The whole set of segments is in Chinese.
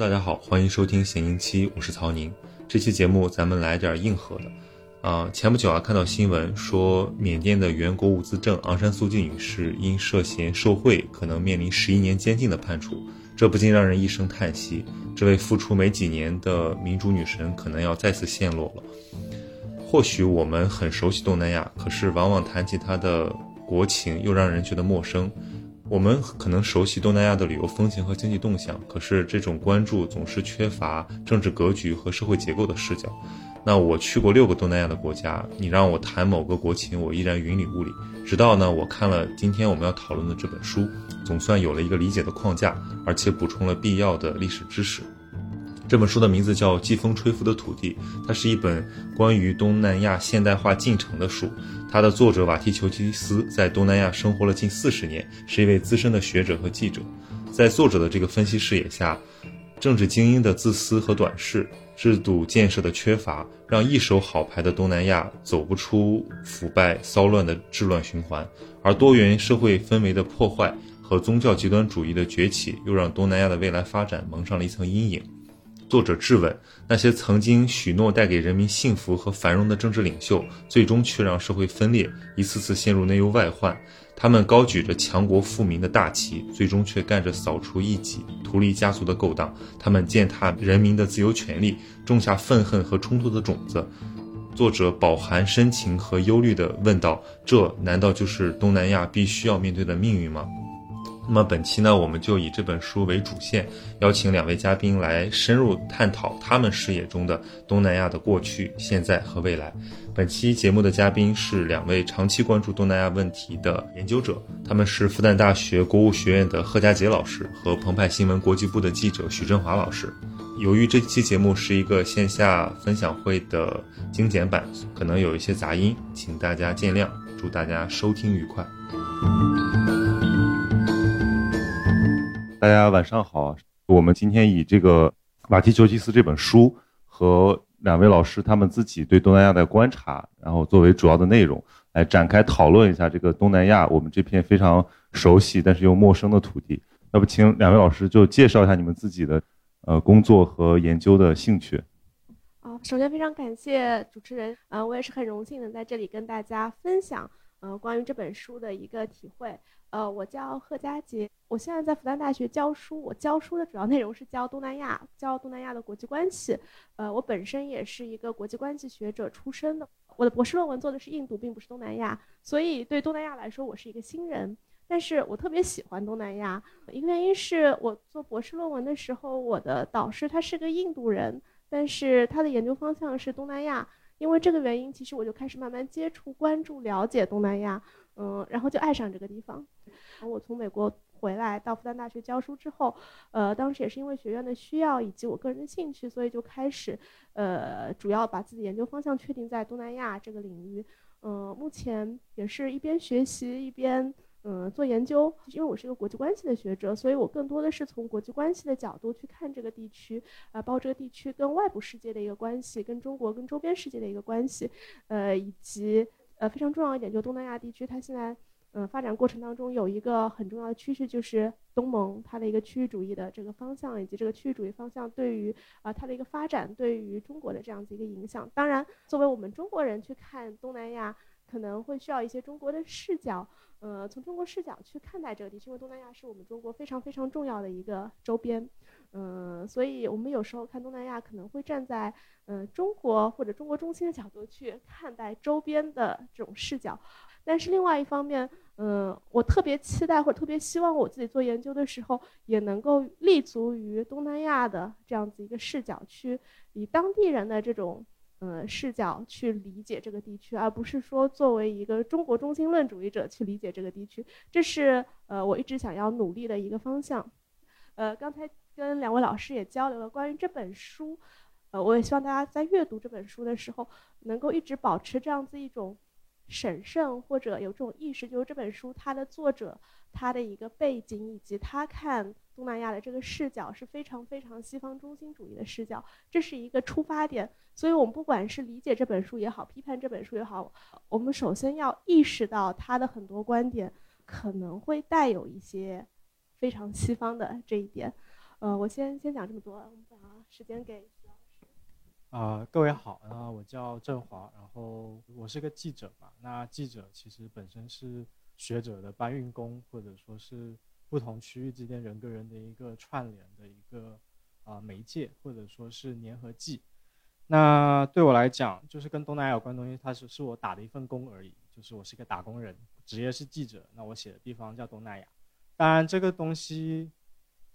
大家好，欢迎收听闲音期，我是曹宁。这期节目咱们来点硬核的。啊，前不久啊，看到新闻说，缅甸的原国务资政昂山素季女士因涉嫌受贿，可能面临十一年监禁的判处。这不禁让人一声叹息，这位复出没几年的民主女神，可能要再次陷落了。或许我们很熟悉东南亚，可是往往谈起它的国情，又让人觉得陌生。我们可能熟悉东南亚的旅游风情和经济动向，可是这种关注总是缺乏政治格局和社会结构的视角。那我去过六个东南亚的国家，你让我谈某个国情，我依然云里雾里。直到呢，我看了今天我们要讨论的这本书，总算有了一个理解的框架，而且补充了必要的历史知识。这本书的名字叫《季风吹拂的土地》，它是一本关于东南亚现代化进程的书。它的作者瓦提裘基斯在东南亚生活了近四十年，是一位资深的学者和记者。在作者的这个分析视野下，政治精英的自私和短视，制度建设的缺乏，让一手好牌的东南亚走不出腐败骚乱的治乱循环；而多元社会氛围的破坏和宗教极端主义的崛起，又让东南亚的未来发展蒙上了一层阴影。作者质问那些曾经许诺带给人民幸福和繁荣的政治领袖，最终却让社会分裂，一次次陷入内忧外患。他们高举着强国富民的大旗，最终却干着扫除异己、图利家族的勾当。他们践踏人民的自由权利，种下愤恨和冲突的种子。作者饱含深情和忧虑地问道：“这难道就是东南亚必须要面对的命运吗？”那么本期呢，我们就以这本书为主线，邀请两位嘉宾来深入探讨他们视野中的东南亚的过去、现在和未来。本期节目的嘉宾是两位长期关注东南亚问题的研究者，他们是复旦大学国务学院的贺佳杰老师和澎湃新闻国际部的记者许振华老师。由于这期节目是一个线下分享会的精简版，可能有一些杂音，请大家见谅。祝大家收听愉快。大家晚上好，我们今天以这个马提裘基斯这本书和两位老师他们自己对东南亚的观察，然后作为主要的内容来展开讨论一下这个东南亚我们这片非常熟悉但是又陌生的土地。要不请两位老师就介绍一下你们自己的呃工作和研究的兴趣。啊，首先非常感谢主持人，啊，我也是很荣幸能在这里跟大家分享呃关于这本书的一个体会。呃，我叫贺佳杰，我现在在复旦大学教书。我教书的主要内容是教东南亚，教东南亚的国际关系。呃，我本身也是一个国际关系学者出身的，我的博士论文做的是印度，并不是东南亚，所以对东南亚来说，我是一个新人。但是我特别喜欢东南亚，一个原因是我做博士论文的时候，我的导师他是个印度人，但是他的研究方向是东南亚。因为这个原因，其实我就开始慢慢接触、关注、了解东南亚。嗯，然后就爱上这个地方。我从美国回来到复旦大学教书之后，呃，当时也是因为学院的需要以及我个人的兴趣，所以就开始，呃，主要把自己研究方向确定在东南亚这个领域。嗯，目前也是一边学习一边嗯做研究，因为我是一个国际关系的学者，所以我更多的是从国际关系的角度去看这个地区，啊，包括这个地区跟外部世界的一个关系，跟中国跟周边世界的一个关系，呃，以及。呃，非常重要一点，就东南亚地区，它现在，嗯，发展过程当中有一个很重要的趋势，就是东盟它的一个区域主义的这个方向，以及这个区域主义方向对于啊它的一个发展，对于中国的这样子一个影响。当然，作为我们中国人去看东南亚，可能会需要一些中国的视角，呃，从中国视角去看待这个地区，因为东南亚是我们中国非常非常重要的一个周边。嗯，所以我们有时候看东南亚，可能会站在嗯中国或者中国中心的角度去看待周边的这种视角。但是另外一方面，嗯，我特别期待或者特别希望我自己做研究的时候，也能够立足于东南亚的这样子一个视角，去以当地人的这种嗯视角去理解这个地区，而不是说作为一个中国中心论主义者去理解这个地区。这是呃我一直想要努力的一个方向。呃，刚才。跟两位老师也交流了关于这本书，呃，我也希望大家在阅读这本书的时候，能够一直保持这样子一种审慎或者有这种意识，就是这本书它的作者他的一个背景以及他看东南亚的这个视角是非常非常西方中心主义的视角，这是一个出发点。所以我们不管是理解这本书也好，批判这本书也好，我们首先要意识到他的很多观点可能会带有一些非常西方的这一点。呃，我先先讲这么多，我们把时间给徐老师。啊，各位好，啊，我叫郑华，然后我是个记者嘛。那记者其实本身是学者的搬运工，或者说是不同区域之间人跟人的一个串联的一个啊媒介，或者说是粘合剂。那对我来讲，就是跟东南亚有关的东西，它是是我打的一份工而已，就是我是一个打工人，职业是记者。那我写的地方叫东南亚，当然这个东西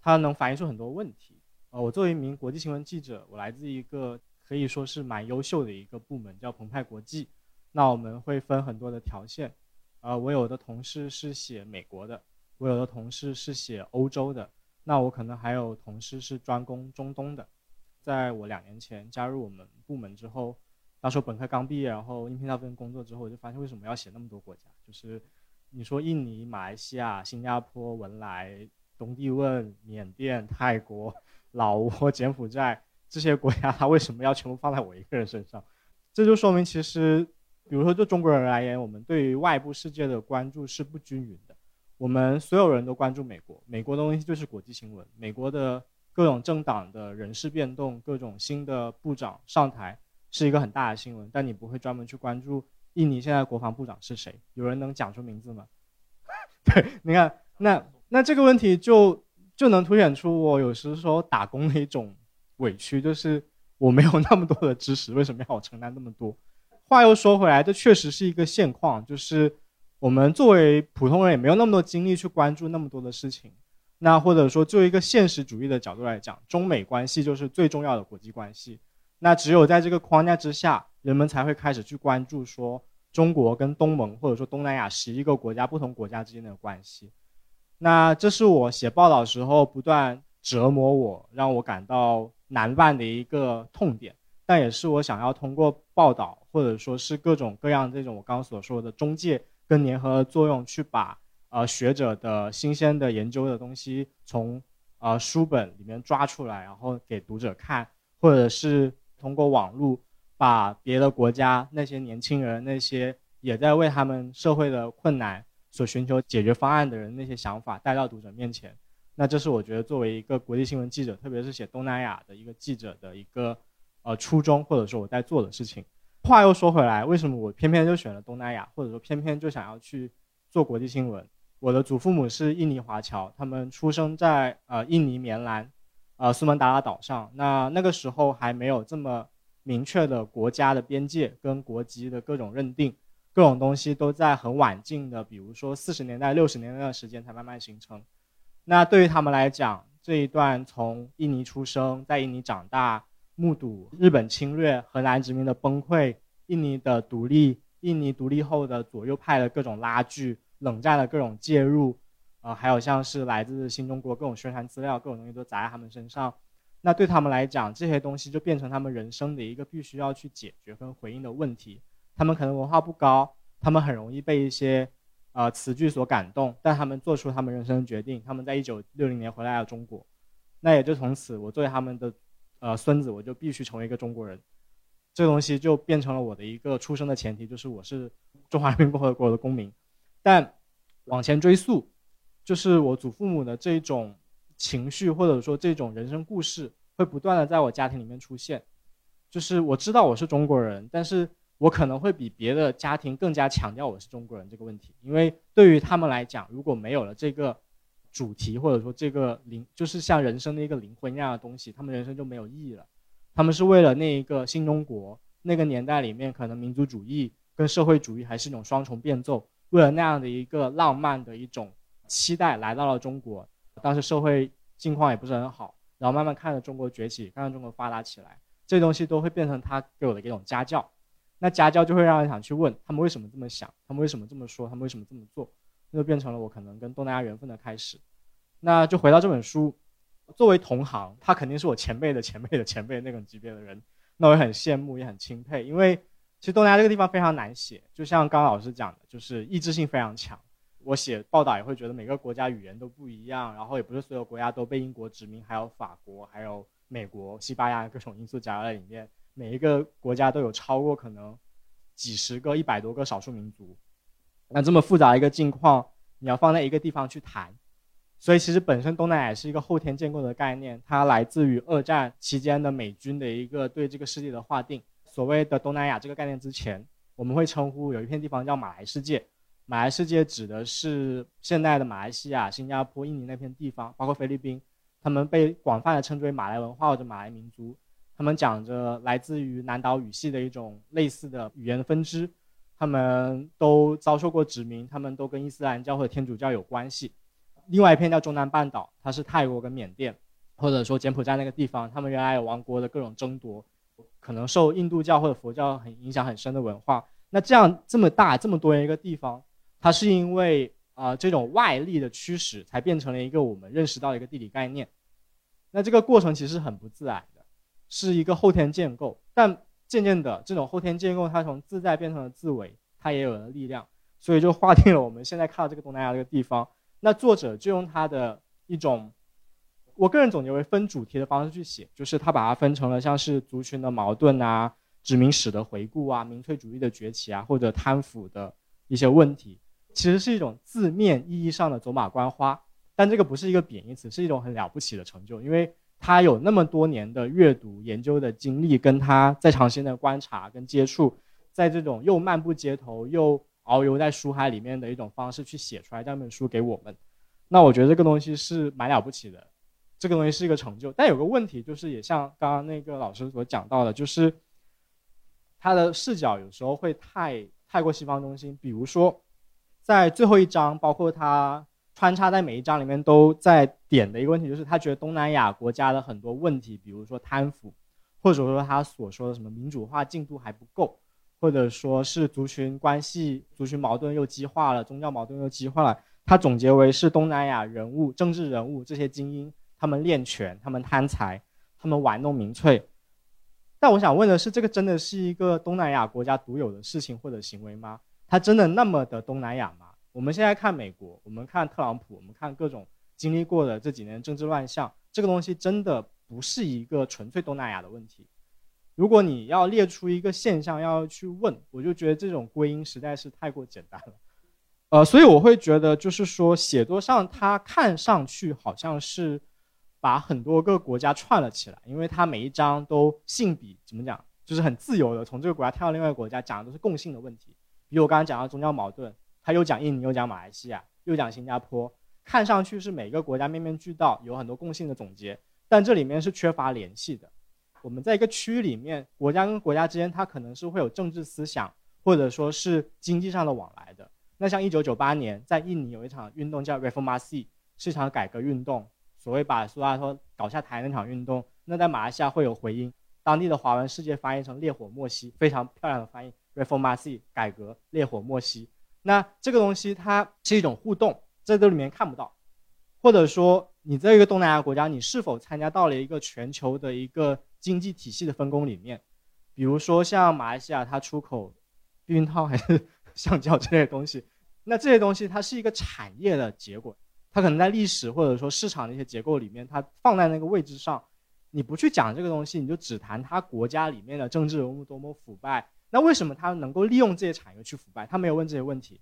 它能反映出很多问题。呃，我作为一名国际新闻记者，我来自一个可以说是蛮优秀的一个部门，叫澎湃国际。那我们会分很多的条线，呃，我有的同事是写美国的，我有的同事是写欧洲的，那我可能还有同事是专攻中东的。在我两年前加入我们部门之后，当时候本科刚毕业，然后应聘到份工作之后，我就发现为什么要写那么多国家？就是你说印尼、马来西亚、新加坡、文莱、东帝汶、缅甸、泰国、老挝、柬埔寨这些国家，它为什么要全部放在我一个人身上？这就说明其实，比如说就中国人而言，我们对于外部世界的关注是不均匀的。我们所有人都关注美国，美国的东西就是国际新闻，美国的。各种政党的人事变动，各种新的部长上台，是一个很大的新闻。但你不会专门去关注印尼现在国防部长是谁？有人能讲出名字吗？对，你看，那那这个问题就就能凸显出我有时候打工的一种委屈，就是我没有那么多的知识，为什么要我承担那么多？话又说回来，这确实是一个现况，就是我们作为普通人也没有那么多精力去关注那么多的事情。那或者说，就一个现实主义的角度来讲，中美关系就是最重要的国际关系。那只有在这个框架之下，人们才会开始去关注说中国跟东盟或者说东南亚十一个国家不同国家之间的关系。那这是我写报道时候不断折磨我、让我感到难办的一个痛点，但也是我想要通过报道或者说是各种各样这种我刚刚所说的中介跟联合作用去把。呃，学者的新鲜的研究的东西，从呃书本里面抓出来，然后给读者看，或者是通过网络把别的国家那些年轻人、那些也在为他们社会的困难所寻求解决方案的人那些想法带到读者面前。那这是我觉得作为一个国际新闻记者，特别是写东南亚的一个记者的一个呃初衷，或者说我在做的事情。话又说回来，为什么我偏偏就选了东南亚，或者说偏偏就想要去做国际新闻？我的祖父母是印尼华侨，他们出生在呃印尼棉兰，呃苏门答腊岛上。那那个时候还没有这么明确的国家的边界跟国籍的各种认定，各种东西都在很晚近的，比如说四十年代、六十年代的时间才慢慢形成。那对于他们来讲，这一段从印尼出生，在印尼长大，目睹日本侵略、荷兰殖民的崩溃、印尼的独立、印尼独立后的左右派的各种拉锯。冷战的各种介入，呃，还有像是来自新中国各种宣传资料，各种东西都砸在他们身上。那对他们来讲，这些东西就变成他们人生的一个必须要去解决跟回应的问题。他们可能文化不高，他们很容易被一些呃词句所感动，但他们做出他们人生的决定。他们在一九六零年回来了中国，那也就从此，我作为他们的呃孙子，我就必须成为一个中国人。这个东西就变成了我的一个出生的前提，就是我是中华人民共和国的公民。但往前追溯，就是我祖父母的这种情绪，或者说这种人生故事，会不断的在我家庭里面出现。就是我知道我是中国人，但是我可能会比别的家庭更加强调我是中国人这个问题，因为对于他们来讲，如果没有了这个主题，或者说这个灵，就是像人生的一个灵魂一样的东西，他们人生就没有意义了。他们是为了那一个新中国，那个年代里面可能民族主义跟社会主义还是一种双重变奏。为了那样的一个浪漫的一种期待来到了中国，当时社会境况也不是很好，然后慢慢看着中国崛起，看着中国发达起来，这东西都会变成他给我的一种家教。那家教就会让人想去问他们为什么这么想，他们为什么这么说，他们为什么这么做，那就变成了我可能跟东南亚缘分的开始。那就回到这本书，作为同行，他肯定是我前辈的前辈的前辈那种级别的人，那我也很羡慕，也很钦佩，因为。其实东南亚这个地方非常难写，就像刚刚老师讲的，就是意志性非常强。我写报道也会觉得每个国家语言都不一样，然后也不是所有国家都被英国殖民，还有法国、还有美国、西班牙各种因素夹在里面。每一个国家都有超过可能几十个、一百多个少数民族。那这么复杂一个境况，你要放在一个地方去谈，所以其实本身东南亚是一个后天建构的概念，它来自于二战期间的美军的一个对这个世界的划定。所谓的东南亚这个概念之前，我们会称呼有一片地方叫马来世界。马来世界指的是现代的马来西亚、新加坡、印尼那片地方，包括菲律宾，他们被广泛的称之为马来文化或者马来民族。他们讲着来自于南岛语系的一种类似的语言的分支，他们都遭受过殖民，他们都跟伊斯兰教或者天主教有关系。另外一片叫中南半岛，它是泰国跟缅甸，或者说柬埔寨那个地方，他们原来有王国的各种争夺，可能受印度教或者佛教很影响很深的文化。那这样这么大这么多人一个地方，它是因为啊这种外力的驱使，才变成了一个我们认识到一个地理概念。那这个过程其实很不自然，是一个后天建构，但渐渐的这种后天建构，它从自在变成了自为，它也有了力量，所以就划定了我们现在看到这个东南亚这个地方。那作者就用他的一种，我个人总结为分主题的方式去写，就是他把它分成了像是族群的矛盾啊、殖民史的回顾啊、民粹主义的崛起啊，或者贪腐的一些问题，其实是一种字面意义上的走马观花。但这个不是一个贬义词，是一种很了不起的成就，因为他有那么多年的阅读研究的经历，跟他在长时间的观察跟接触，在这种又漫步街头又。遨游在书海里面的一种方式去写出来这样本书给我们，那我觉得这个东西是蛮了不起的，这个东西是一个成就。但有个问题就是，也像刚刚那个老师所讲到的，就是他的视角有时候会太太过西方中心。比如说，在最后一章，包括他穿插在每一章里面都在点的一个问题，就是他觉得东南亚国家的很多问题，比如说贪腐，或者说他所说的什么民主化进度还不够。或者说是族群关系、族群矛盾又激化了，宗教矛盾又激化了。他总结为是东南亚人物、政治人物这些精英，他们练权，他们贪财，他们玩弄民粹。但我想问的是，这个真的是一个东南亚国家独有的事情或者行为吗？它真的那么的东南亚吗？我们现在看美国，我们看特朗普，我们看各种经历过的这几年政治乱象，这个东西真的不是一个纯粹东南亚的问题。如果你要列出一个现象要去问，我就觉得这种归因实在是太过简单了，呃，所以我会觉得就是说，写作上它看上去好像是把很多个国家串了起来，因为它每一章都性比怎么讲，就是很自由的从这个国家跳到另外一个国家，讲的都是共性的问题。比如我刚刚讲到宗教矛盾，他又讲印尼，又讲马来西亚，又讲新加坡，看上去是每个国家面面俱到，有很多共性的总结，但这里面是缺乏联系的。我们在一个区域里面，国家跟国家之间，它可能是会有政治思想，或者说是经济上的往来的。那像一九九八年，在印尼有一场运动叫 Reformasi，是一场改革运动，所谓把苏拉托搞下台那场运动。那在马来西亚会有回音，当地的华文世界翻译成烈火莫西，非常漂亮的翻译，Reformasi 改革，烈火莫西。那这个东西它是一种互动，在这里面看不到，或者说你在一个东南亚国家，你是否参加到了一个全球的一个。经济体系的分工里面，比如说像马来西亚，它出口避孕套还是橡胶这类东西，那这些东西它是一个产业的结果，它可能在历史或者说市场的一些结构里面，它放在那个位置上，你不去讲这个东西，你就只谈它国家里面的政治人物多么腐败，那为什么他能够利用这些产业去腐败？他没有问这些问题，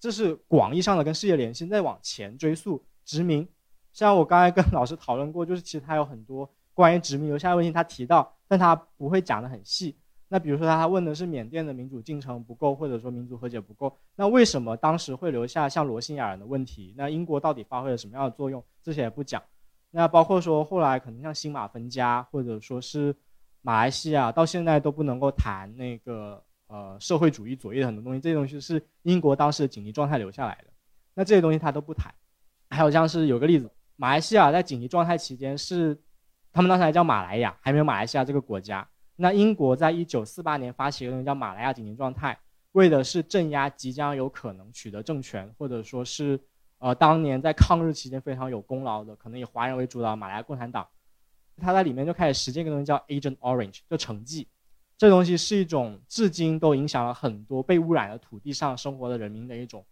这是广义上的跟世界联系。再往前追溯殖民，像我刚才跟老师讨论过，就是其实他有很多。关于殖民留下的问题，他提到，但他不会讲得很细。那比如说，他问的是缅甸的民主进程不够，或者说民族和解不够，那为什么当时会留下像罗兴亚人的问题？那英国到底发挥了什么样的作用？这些也不讲。那包括说后来可能像新马分家，或者说是马来西亚到现在都不能够谈那个呃社会主义左翼的很多东西，这些东西是英国当时的紧急状态留下来的。那这些东西他都不谈。还有像是有个例子，马来西亚在紧急状态期间是。他们当时还叫马来亚，还没有马来西亚这个国家。那英国在一九四八年发起一个东西叫马来亚紧急状态，为的是镇压即将有可能取得政权，或者说是呃当年在抗日期间非常有功劳的，可能以华人为主的马来共产党。他在里面就开始实践一个东西叫 Agent Orange，就成绩。这东西是一种至今都影响了很多被污染的土地上生活的人民的一种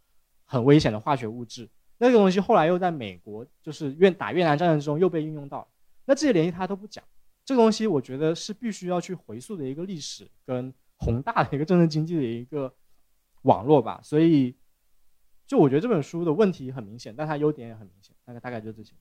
很危险的化学物质。那个东西后来又在美国就是越打越南战争之中又被运用到。那这些联系他都不讲，这个东西我觉得是必须要去回溯的一个历史跟宏大的一个政治经济的一个网络吧。所以就我觉得这本书的问题很明显，但它优点也很明显，大概大概就这些。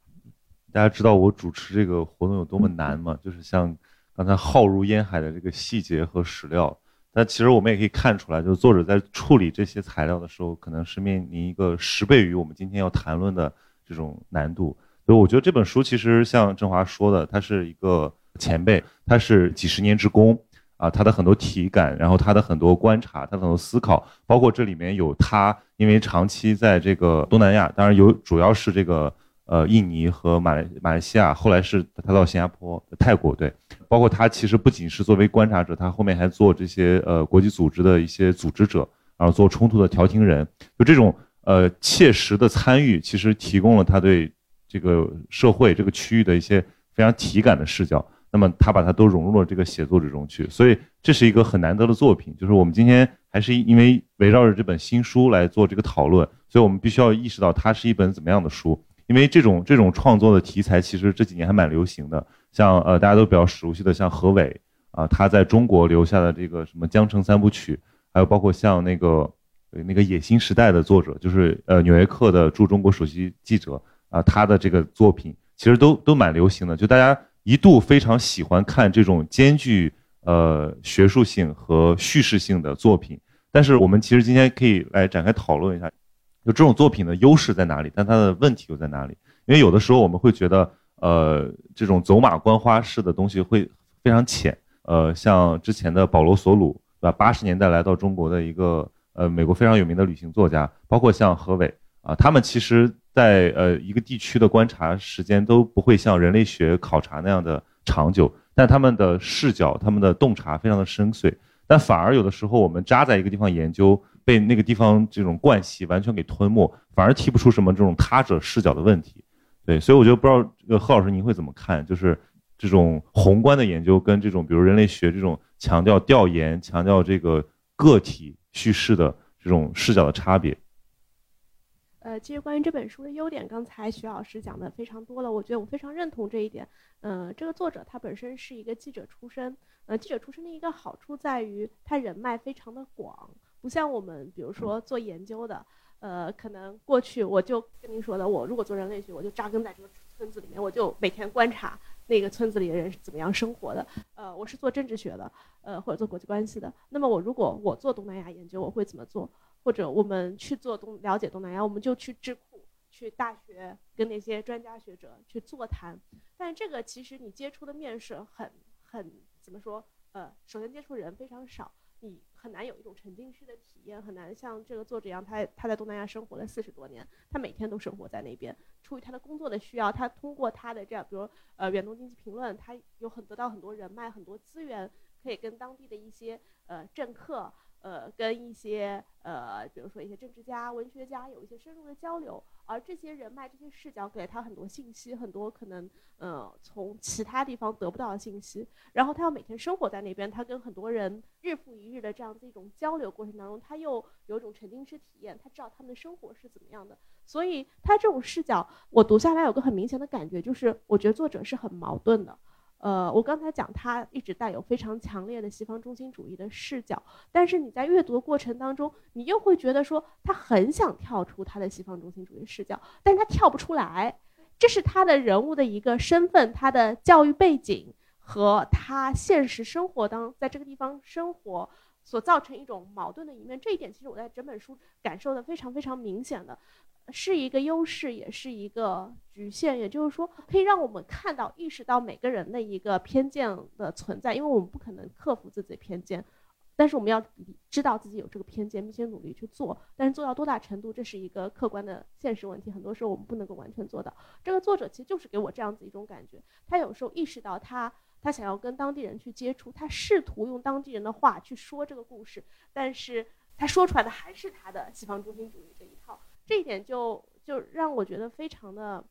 大家知道我主持这个活动有多么难吗？就是像刚才浩如烟海的这个细节和史料，但其实我们也可以看出来，就是作者在处理这些材料的时候，可能是面临一个十倍于我们今天要谈论的这种难度。所以我觉得这本书其实像振华说的，他是一个前辈，他是几十年之功。啊，他的很多体感，然后他的很多观察，他的很多思考，包括这里面有他因为长期在这个东南亚，当然有主要是这个呃印尼和马来马来西亚，后来是他到新加坡、泰国，对，包括他其实不仅是作为观察者，他后面还做这些呃国际组织的一些组织者，然后做冲突的调停人，就这种呃切实的参与，其实提供了他对这个社会这个区域的一些非常体感的视角。那么他把它都融入了这个写作之中去，所以这是一个很难得的作品。就是我们今天还是因为围绕着这本新书来做这个讨论，所以我们必须要意识到它是一本怎么样的书。因为这种这种创作的题材其实这几年还蛮流行的，像呃大家都比较熟悉的像何伟啊，他在中国留下的这个什么《江城三部曲》，还有包括像那个那个《野心时代》的作者，就是呃《纽约客》的驻中国首席记者啊，他的这个作品其实都都蛮流行的，就大家。一度非常喜欢看这种兼具呃学术性和叙事性的作品，但是我们其实今天可以来展开讨论一下，就这种作品的优势在哪里，但它的问题又在哪里？因为有的时候我们会觉得，呃，这种走马观花式的东西会非常浅，呃，像之前的保罗·索鲁，对吧？八十年代来到中国的一个呃美国非常有名的旅行作家，包括像何伟啊，他们其实。在呃一个地区的观察时间都不会像人类学考察那样的长久，但他们的视角、他们的洞察非常的深邃，但反而有的时候我们扎在一个地方研究，被那个地方这种惯习完全给吞没，反而提不出什么这种他者视角的问题。对，所以我觉得不知道这个贺老师您会怎么看，就是这种宏观的研究跟这种比如人类学这种强调调研、强调这个个体叙事的这种视角的差别。呃，其实关于这本书的优点，刚才徐老师讲的非常多了，我觉得我非常认同这一点。嗯，这个作者他本身是一个记者出身，呃，记者出身的一个好处在于他人脉非常的广，不像我们比如说做研究的，呃，可能过去我就跟您说的，我如果做人类学，我就扎根在这个村子里面，我就每天观察那个村子里的人是怎么样生活的。呃，我是做政治学的，呃，或者做国际关系的，那么我如果我做东南亚研究，我会怎么做？或者我们去做东了解东南亚，我们就去智库、去大学跟那些专家学者去座谈。但这个其实你接触的面是很很怎么说？呃，首先接触人非常少，你很难有一种沉浸式的体验，很难像这个作者一样，他他在东南亚生活了四十多年，他每天都生活在那边。出于他的工作的需要，他通过他的这样，比如呃远东经济评论，他有很得到很多人脉、很多资源，可以跟当地的一些呃政客。呃，跟一些呃，比如说一些政治家、文学家有一些深入的交流，而这些人脉、这些视角给了他很多信息，很多可能呃从其他地方得不到的信息。然后他要每天生活在那边，他跟很多人日复一日的这样子一种交流过程当中，他又有一种沉浸式体验，他知道他们的生活是怎么样的。所以他这种视角，我读下来有个很明显的感觉，就是我觉得作者是很矛盾的。呃，我刚才讲，他一直带有非常强烈的西方中心主义的视角，但是你在阅读的过程当中，你又会觉得说，他很想跳出他的西方中心主义视角，但是他跳不出来，这是他的人物的一个身份，他的教育背景和他现实生活当在这个地方生活所造成一种矛盾的一面，这一点其实我在整本书感受的非常非常明显的。是一个优势，也是一个局限。也就是说，可以让我们看到、意识到每个人的一个偏见的存在，因为我们不可能克服自己的偏见，但是我们要知道自己有这个偏见，并且努力去做。但是做到多大程度，这是一个客观的现实问题。很多时候我们不能够完全做到。这个作者其实就是给我这样子一种感觉：他有时候意识到他他想要跟当地人去接触，他试图用当地人的话去说这个故事，但是他说出来的还是他的西方中心主义这一套。这一点就就让我觉得非常的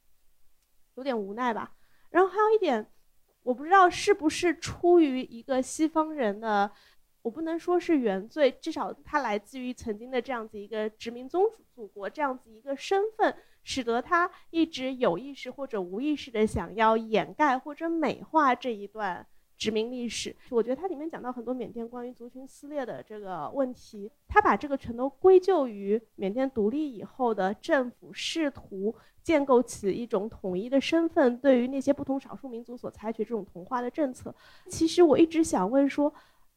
有点无奈吧。然后还有一点，我不知道是不是出于一个西方人的，我不能说是原罪，至少他来自于曾经的这样子一个殖民宗主祖国这样子一个身份，使得他一直有意识或者无意识的想要掩盖或者美化这一段殖民历史。我觉得它里面讲到很多缅甸关于族群撕裂的这个问题，他把这个全都归咎于缅甸独立以后的政府试图建构起一种统一的身份，对于那些不同少数民族所采取这种同化的政策。其实我一直想问说，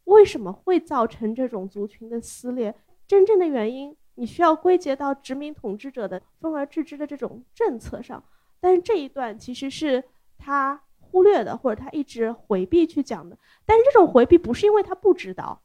为什么会造成这种族群的撕裂？真正的原因，你需要归结到殖民统治者的分而治之的这种政策上。但是这一段其实是他忽略的，或者他一直回避去讲的。但是这种回避不是因为他不知道，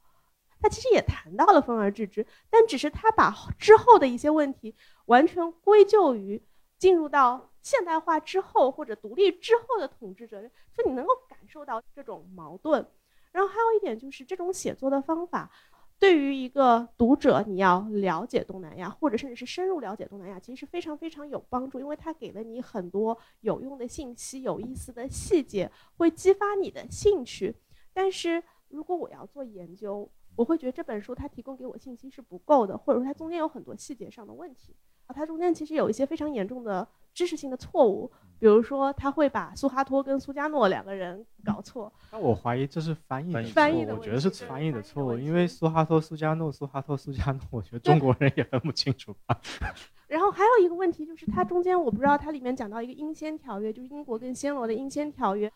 他其实也谈到了分而治之，但只是他把之后的一些问题完全归咎于进入到现代化之后或者独立之后的统治者，就你能够感受到这种矛盾。然后还有一点就是这种写作的方法。对于一个读者，你要了解东南亚，或者甚至是深入了解东南亚，其实是非常非常有帮助，因为它给了你很多有用的信息、有意思的细节，会激发你的兴趣。但是如果我要做研究，我会觉得这本书它提供给我信息是不够的，或者说它中间有很多细节上的问题，它中间其实有一些非常严重的知识性的错误。比如说，他会把苏哈托跟苏加诺两个人搞错。那我怀疑这是翻译翻译的，我觉得是翻译的错误，因为苏哈托、苏加诺、苏哈托、苏加诺，我觉得中国人也分不清楚吧。然后还有一个问题就是，它中间我不知道它里面讲到一个英仙条约，就是英国跟暹罗的英仙条约，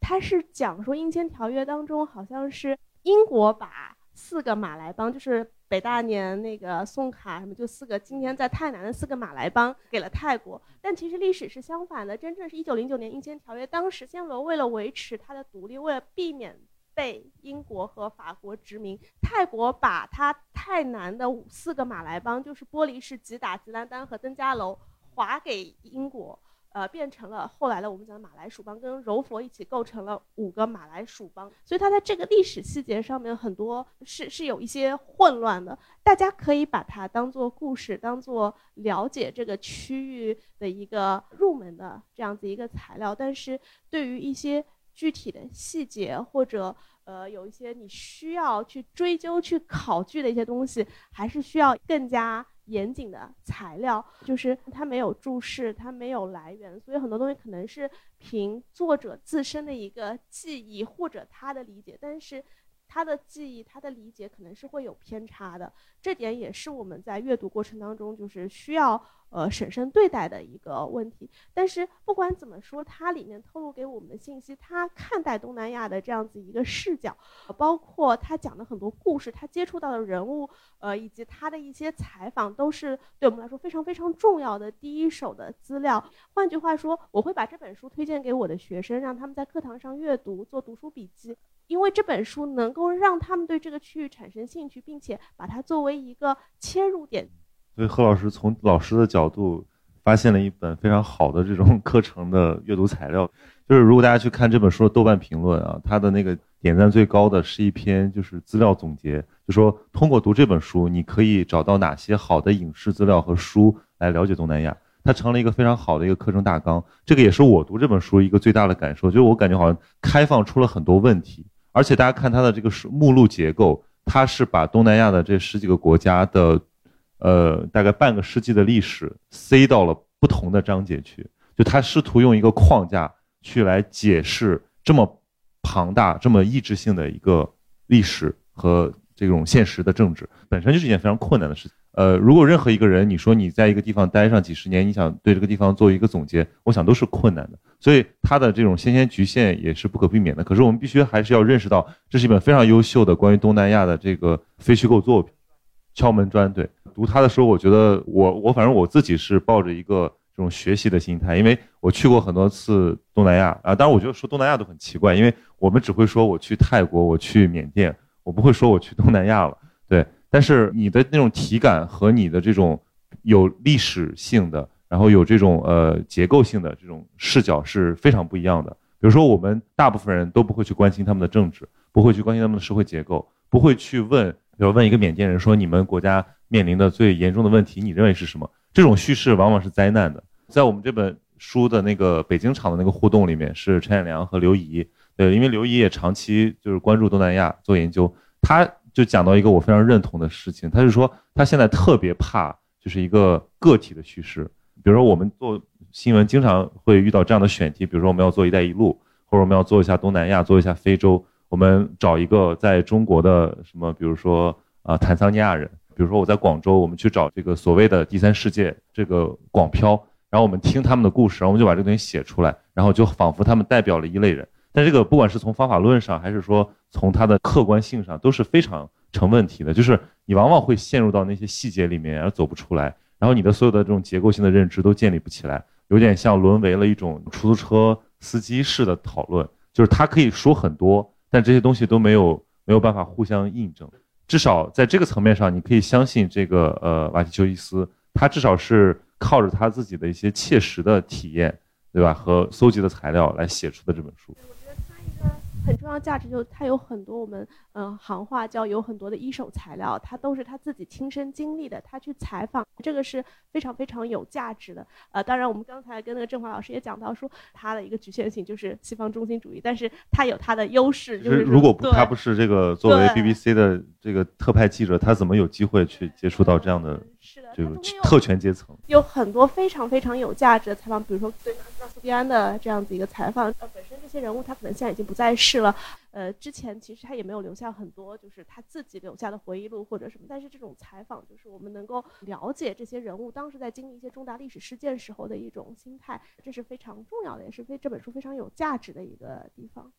它是讲说英仙条约当中好像是英国把四个马来邦，就是。北大年那个宋卡什么就四个，今天在泰南的四个马来邦给了泰国，但其实历史是相反的，真正是一九零九年英签条约，当时暹罗为了维持它的独立，为了避免被英国和法国殖民，泰国把它泰南的四个马来邦，就是玻璃市、吉打、吉兰丹和登嘉楼划给英国。呃，变成了后来的我们讲的马来属邦，跟柔佛一起构成了五个马来属邦，所以它在这个历史细节上面很多是是有一些混乱的。大家可以把它当做故事，当做了解这个区域的一个入门的这样子一个材料，但是对于一些具体的细节或者呃有一些你需要去追究、去考据的一些东西，还是需要更加。严谨的材料，就是它没有注释，它没有来源，所以很多东西可能是凭作者自身的一个记忆或者他的理解，但是。他的记忆，他的理解可能是会有偏差的，这点也是我们在阅读过程当中就是需要呃审慎对待的一个问题。但是不管怎么说，它里面透露给我们的信息，他看待东南亚的这样子一个视角，包括他讲的很多故事，他接触到的人物，呃，以及他的一些采访，都是对我们来说非常非常重要的第一手的资料。换句话说，我会把这本书推荐给我的学生，让他们在课堂上阅读，做读书笔记。因为这本书能够让他们对这个区域产生兴趣，并且把它作为一个切入点。所以贺老师从老师的角度发现了一本非常好的这种 课程的阅读材料。就是如果大家去看这本书的豆瓣评论啊，它的那个点赞最高的是一篇就是资料总结，就说通过读这本书，你可以找到哪些好的影视资料和书来了解东南亚。它成了一个非常好的一个课程大纲。这个也是我读这本书一个最大的感受，就是我感觉好像开放出了很多问题。而且大家看它的这个是目录结构，它是把东南亚的这十几个国家的，呃，大概半个世纪的历史塞到了不同的章节去，就他试图用一个框架去来解释这么庞大、这么意志性的一个历史和这种现实的政治，本身就是一件非常困难的事情。呃，如果任何一个人你说你在一个地方待上几十年，你想对这个地方做一个总结，我想都是困难的。所以他的这种先天局限也是不可避免的。可是我们必须还是要认识到，这是一本非常优秀的关于东南亚的这个非虚构作品，敲门砖。对，读它的时候，我觉得我我反正我自己是抱着一个这种学习的心态，因为我去过很多次东南亚啊。当然，我觉得说东南亚都很奇怪，因为我们只会说我去泰国，我去缅甸，我不会说我去东南亚了。对。但是你的那种体感和你的这种有历史性的，然后有这种呃结构性的这种视角是非常不一样的。比如说，我们大部分人都不会去关心他们的政治，不会去关心他们的社会结构，不会去问，比如问一个缅甸人说：“你们国家面临的最严重的问题，你认为是什么？”这种叙事往往是灾难的。在我们这本书的那个北京场的那个互动里面，是陈彦良和刘怡，对，因为刘怡也长期就是关注东南亚做研究，他。就讲到一个我非常认同的事情，他是说他现在特别怕就是一个个体的叙事，比如说我们做新闻经常会遇到这样的选题，比如说我们要做“一带一路”，或者我们要做一下东南亚，做一下非洲，我们找一个在中国的什么，比如说啊坦桑尼亚人，比如说我在广州，我们去找这个所谓的第三世界这个广漂，然后我们听他们的故事，然后我们就把这个东西写出来，然后就仿佛他们代表了一类人。但这个不管是从方法论上，还是说从它的客观性上，都是非常成问题的。就是你往往会陷入到那些细节里面而走不出来，然后你的所有的这种结构性的认知都建立不起来，有点像沦为了一种出租车司机式的讨论。就是他可以说很多，但这些东西都没有没有办法互相印证。至少在这个层面上，你可以相信这个呃瓦提丘伊斯，他至少是靠着他自己的一些切实的体验，对吧？和搜集的材料来写出的这本书。很重要价值就是它有很多我们嗯行话叫有很多的一手材料，它都是他自己亲身经历的，他去采访，这个是非常非常有价值的。呃，当然我们刚才跟那个郑华老师也讲到说，他的一个局限性就是西方中心主义，但是他有他的优势，就是如果不他不是这个作为 BBC 的这个特派记者，他怎么有机会去接触到这样的这个特权阶层？有很多非常非常有价值的采访，比如说对纳苏蒂安的这样子一个采访，呃，本身这些人物他可能现在已经不在世。了，呃，之前其实他也没有留下很多，就是他自己留下的回忆录或者什么。但是这种采访，就是我们能够了解这些人物当时在经历一些重大历史事件时候的一种心态，这是非常重要的，也是非这本书非常有价值的一个地方。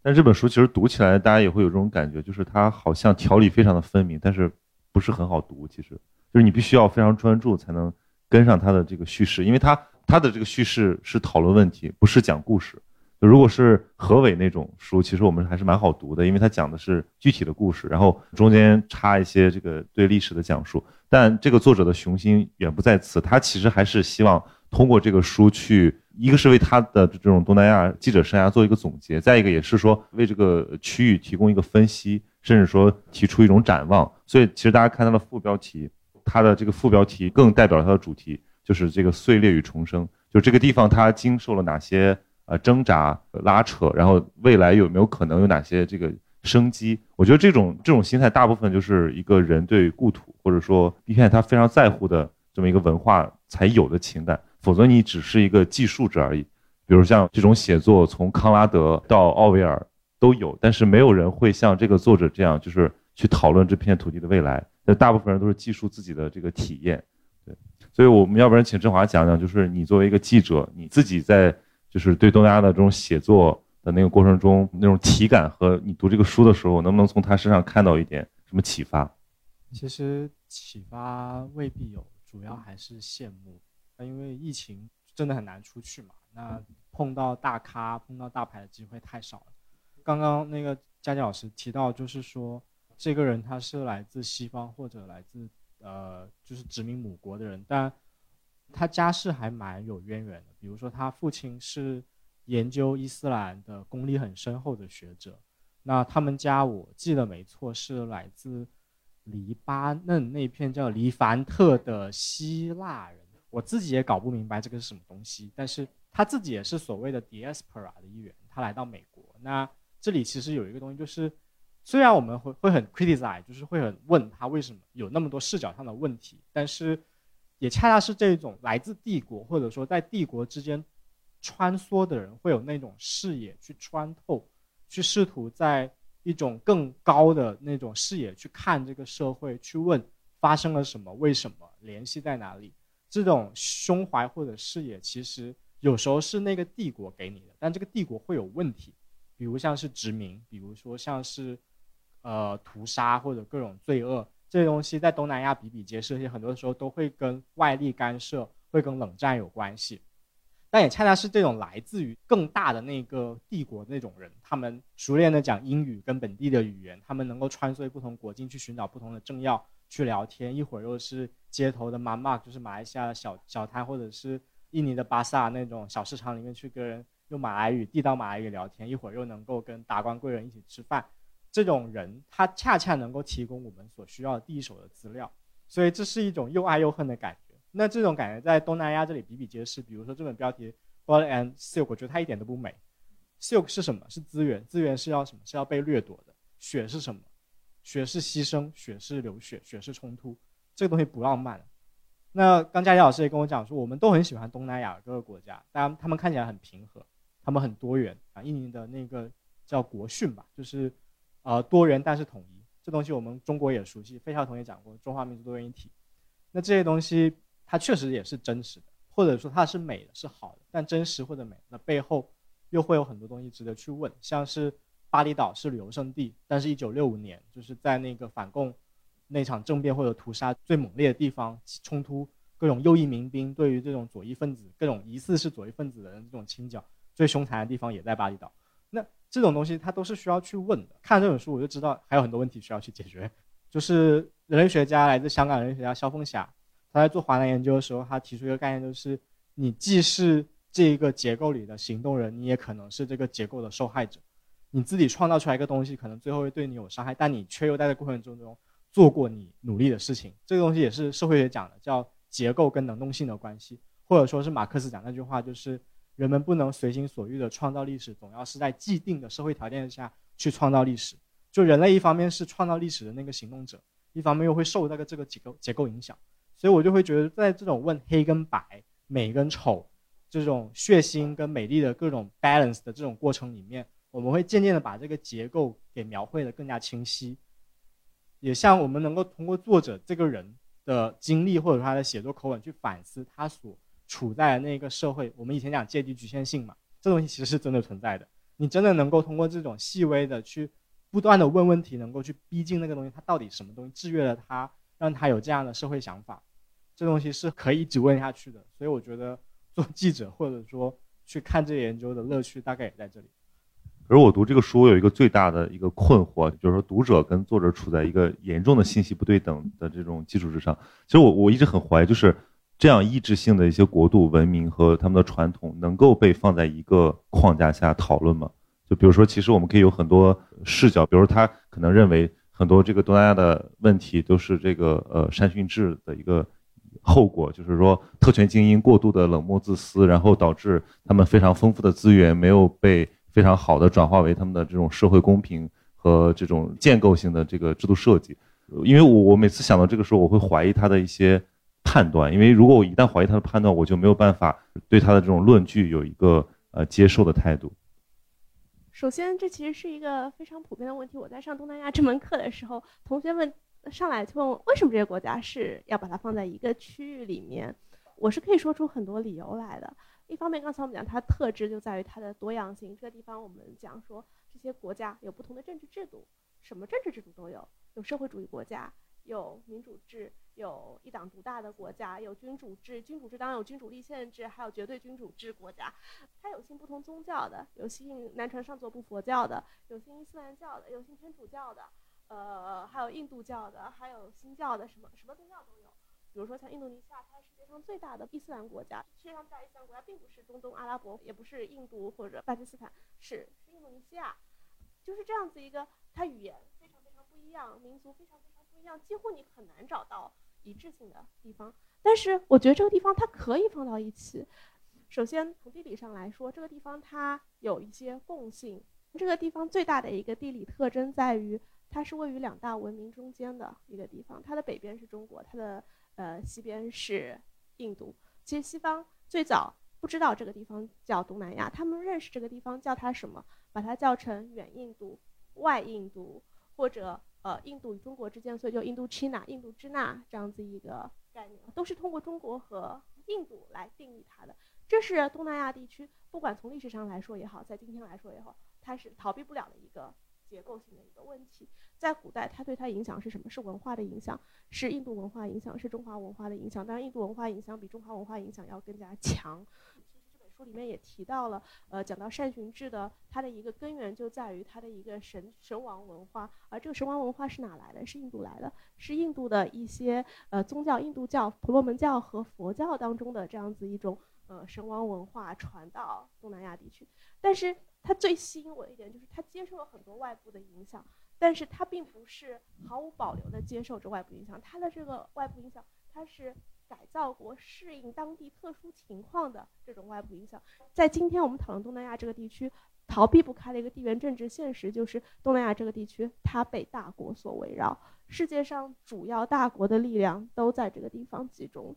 但这本书其实读起来，大家也会有这种感觉，就是它好像条理非常的分明，但是不是很好读。其实就是你必须要非常专注才能跟上它的这个叙事，因为它它的这个叙事是讨论问题，不是讲故事。如果是何伟那种书，其实我们还是蛮好读的，因为他讲的是具体的故事，然后中间插一些这个对历史的讲述。但这个作者的雄心远不在此，他其实还是希望通过这个书去，一个是为他的这种东南亚记者生涯做一个总结，再一个也是说为这个区域提供一个分析，甚至说提出一种展望。所以其实大家看他的副标题，他的这个副标题更代表了他的主题，就是这个碎裂与重生，就这个地方它经受了哪些。呃，挣扎、拉扯，然后未来有没有可能有哪些这个生机？我觉得这种这种心态，大部分就是一个人对故土或者说一片他非常在乎的这么一个文化才有的情感，否则你只是一个记述者而已。比如像这种写作，从康拉德到奥威尔都有，但是没有人会像这个作者这样，就是去讨论这片土地的未来。那大部分人都是记述自己的这个体验。对，所以我们要不然请振华讲讲，就是你作为一个记者，你自己在。就是对东南亚的这种写作的那个过程中，那种体感和你读这个书的时候，能不能从他身上看到一点什么启发？其实启发未必有，主要还是羡慕。那因为疫情真的很难出去嘛，那碰到大咖、碰到大牌的机会太少了。刚刚那个佳佳老师提到，就是说这个人他是来自西方或者来自呃就是殖民母国的人，但。他家世还蛮有渊源的，比如说他父亲是研究伊斯兰的功力很深厚的学者。那他们家我记得没错是来自黎巴嫩那片叫黎凡特的希腊人，我自己也搞不明白这个是什么东西。但是他自己也是所谓的 diaspora 的一员，他来到美国。那这里其实有一个东西，就是虽然我们会会很 criticize，就是会很问他为什么有那么多视角上的问题，但是。也恰恰是这种来自帝国，或者说在帝国之间穿梭的人，会有那种视野去穿透，去试图在一种更高的那种视野去看这个社会，去问发生了什么，为什么，联系在哪里。这种胸怀或者视野，其实有时候是那个帝国给你的，但这个帝国会有问题，比如像是殖民，比如说像是呃屠杀或者各种罪恶。这些东西在东南亚比比皆是，而且很多时候都会跟外力干涉、会跟冷战有关系。但也恰恰是这种来自于更大的那个帝国那种人，他们熟练的讲英语跟本地的语言，他们能够穿梭于不同国境去寻找不同的政要去聊天。一会儿又是街头的马马，就是马来西亚的小小摊，或者是印尼的巴萨那种小市场里面去跟人用马来语、地道马来语聊天。一会儿又能够跟达官贵人一起吃饭。这种人，他恰恰能够提供我们所需要的第一手的资料，所以这是一种又爱又恨的感觉。那这种感觉在东南亚这里比比皆是。比如说这本标题 “Blood and Silk”，我觉得它一点都不美。Silk 是什么？是资源，资源是要什么？是要被掠夺的。血是什么？血是牺牲，血是流血，血是冲突。这个东西不浪漫。那刚佳佳老师也跟我讲说，我们都很喜欢东南亚各个国家，当然他们看起来很平和，他们很多元啊。印尼的那个叫国训吧，就是呃多元但是统一，这东西我们中国也熟悉。费孝通也讲过中华民族多元一体，那这些东西它确实也是真实的，或者说它是美的，是好的。但真实或者美，那背后又会有很多东西值得去问，像是巴厘岛是旅游胜地，但是一九六五年就是在那个反共。那场政变或者屠杀最猛烈的地方，冲突各种右翼民兵对于这种左翼分子、各种疑似是左翼分子的人这种清剿最凶残的地方也在巴厘岛。这种东西它都是需要去问的。看这本书我就知道还有很多问题需要去解决。就是人类学家来自香港人类学家肖凤霞，他在做华南研究的时候，他提出一个概念，就是你既是这一个结构里的行动人，你也可能是这个结构的受害者。你自己创造出来一个东西，可能最后会对你有伤害，但你却又在这过程中。做过你努力的事情，这个东西也是社会学讲的，叫结构跟能动性的关系，或者说是马克思讲那句话，就是人们不能随心所欲的创造历史，总要是在既定的社会条件下去创造历史。就人类一方面是创造历史的那个行动者，一方面又会受那个这个结构结构影响，所以我就会觉得，在这种问黑跟白、美跟丑这种血腥跟美丽的各种 balance 的这种过程里面，我们会渐渐的把这个结构给描绘的更加清晰。也像我们能够通过作者这个人的经历，或者他的写作口吻去反思他所处在那个社会。我们以前讲阶级局限性嘛，这东西其实是真的存在的。你真的能够通过这种细微的去不断的问问题，能够去逼近那个东西，它到底什么东西制约了他，让他有这样的社会想法，这东西是可以一直问下去的。所以我觉得做记者或者说去看这研究的乐趣大概也在这里。而我读这个书有一个最大的一个困惑，就是说读者跟作者处在一个严重的信息不对等的这种基础之上。其实我我一直很怀疑，就是这样意志性的一些国度文明和他们的传统能够被放在一个框架下讨论吗？就比如说，其实我们可以有很多视角，比如他可能认为很多这个东南亚的问题都是这个呃山训制的一个后果，就是说特权精英过度的冷漠自私，然后导致他们非常丰富的资源没有被。非常好的转化为他们的这种社会公平和这种建构性的这个制度设计，因为我我每次想到这个时候，我会怀疑他的一些判断，因为如果我一旦怀疑他的判断，我就没有办法对他的这种论据有一个呃接受的态度。首先，这其实是一个非常普遍的问题。我在上东南亚这门课的时候，同学们上来就问我为什么这些国家是要把它放在一个区域里面，我是可以说出很多理由来的。一方面，刚才我们讲它特质就在于它的多样性。这个地方我们讲说，这些国家有不同的政治制度，什么政治制度都有，有社会主义国家，有民主制，有一党独大的国家，有君主制。君主制当然有君主立宪制，还有绝对君主制国家。它有信不同宗教的，有信南传上座部佛教的，有信伊斯兰教的，有信天主教的，呃，还有印度教的，还有新教的，什么什么宗教都有。比如说像印度尼西亚，它是世界上最大的伊斯兰国家。世界上最大伊斯兰国家并不是中东阿拉伯，也不是印度或者巴基斯坦，是是印度尼西亚。就是这样子一个，它语言非常非常不一样，民族非常非常不一样，几乎你很难找到一致性的地方。但是我觉得这个地方它可以放到一起。首先从地理上来说，这个地方它有一些共性。这个地方最大的一个地理特征在于，它是位于两大文明中间的一个地方。它的北边是中国，它的呃，西边是印度。其实西方最早不知道这个地方叫东南亚，他们认识这个地方叫它什么？把它叫成远印度、外印度，或者呃印度与中国之间，所以就印度支那、印度支那这样子一个概念，都是通过中国和印度来定义它的。这是东南亚地区，不管从历史上来说也好，在今天来说也好，它是逃避不了的一个结构性的一个问题。在古代，它对它影响是什么？是文化的影响，是印度文化影响，是中华文化的影响。当然，印度文化影响比中华文化影响要更加强。里面也提到了，呃，讲到善循制的，它的一个根源就在于它的一个神神王文化。而这个神王文化是哪来的？是印度来的，是印度的一些呃宗教，印度教、婆罗门教和佛教当中的这样子一种呃神王文化传到东南亚地区。但是它最吸引我的一点就是它接受了很多外部的影响。但是它并不是毫无保留的接受着外部影响，它的这个外部影响，它是改造国、适应当地特殊情况的这种外部影响。在今天我们讨论东南亚这个地区，逃避不开的一个地缘政治现实就是东南亚这个地区它被大国所围绕，世界上主要大国的力量都在这个地方集中，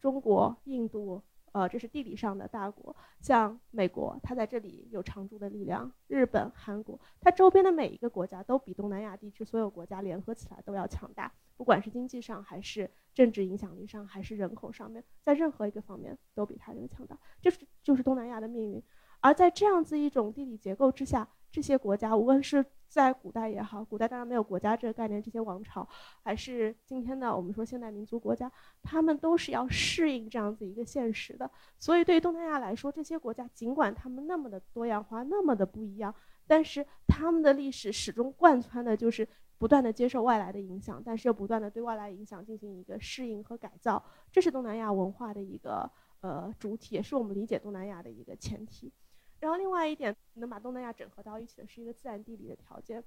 中国、印度、呃，这是地理上的大国，像美国，它在这里有常驻的力量；日本、韩国，它周边的每一个国家都比东南亚地区所有国家联合起来都要强大，不管是经济上，还是政治影响力上，还是人口上面，在任何一个方面都比它这个强大。这是就是东南亚的命运。而在这样子一种地理结构之下，这些国家无论是在古代也好，古代当然没有国家这个概念，这些王朝，还是今天的我们说现代民族国家，他们都是要适应这样子一个现实的。所以对于东南亚来说，这些国家尽管他们那么的多样化，那么的不一样，但是他们的历史始终贯穿的就是不断的接受外来的影响，但是又不断的对外来影响进行一个适应和改造。这是东南亚文化的一个呃主体，也是我们理解东南亚的一个前提。然后另外一点能把东南亚整合到一起的是一个自然地理的条件。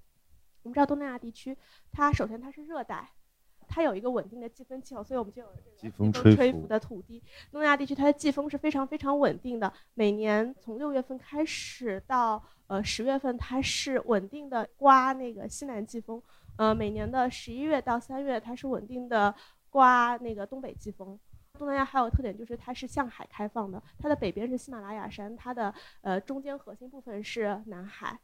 我们知道东南亚地区，它首先它是热带，它有一个稳定的季风气候，所以我们就有这个季风吹拂的土地。东南亚地区它的季风是非常非常稳定的，每年从六月份开始到呃十月份，它是稳定的刮那个西南季风。呃，每年的十一月到三月，它是稳定的刮那个东北季风。东南亚还有特点就是它是向海开放的，它的北边是喜马拉雅山，它的呃中间核心部分是南海，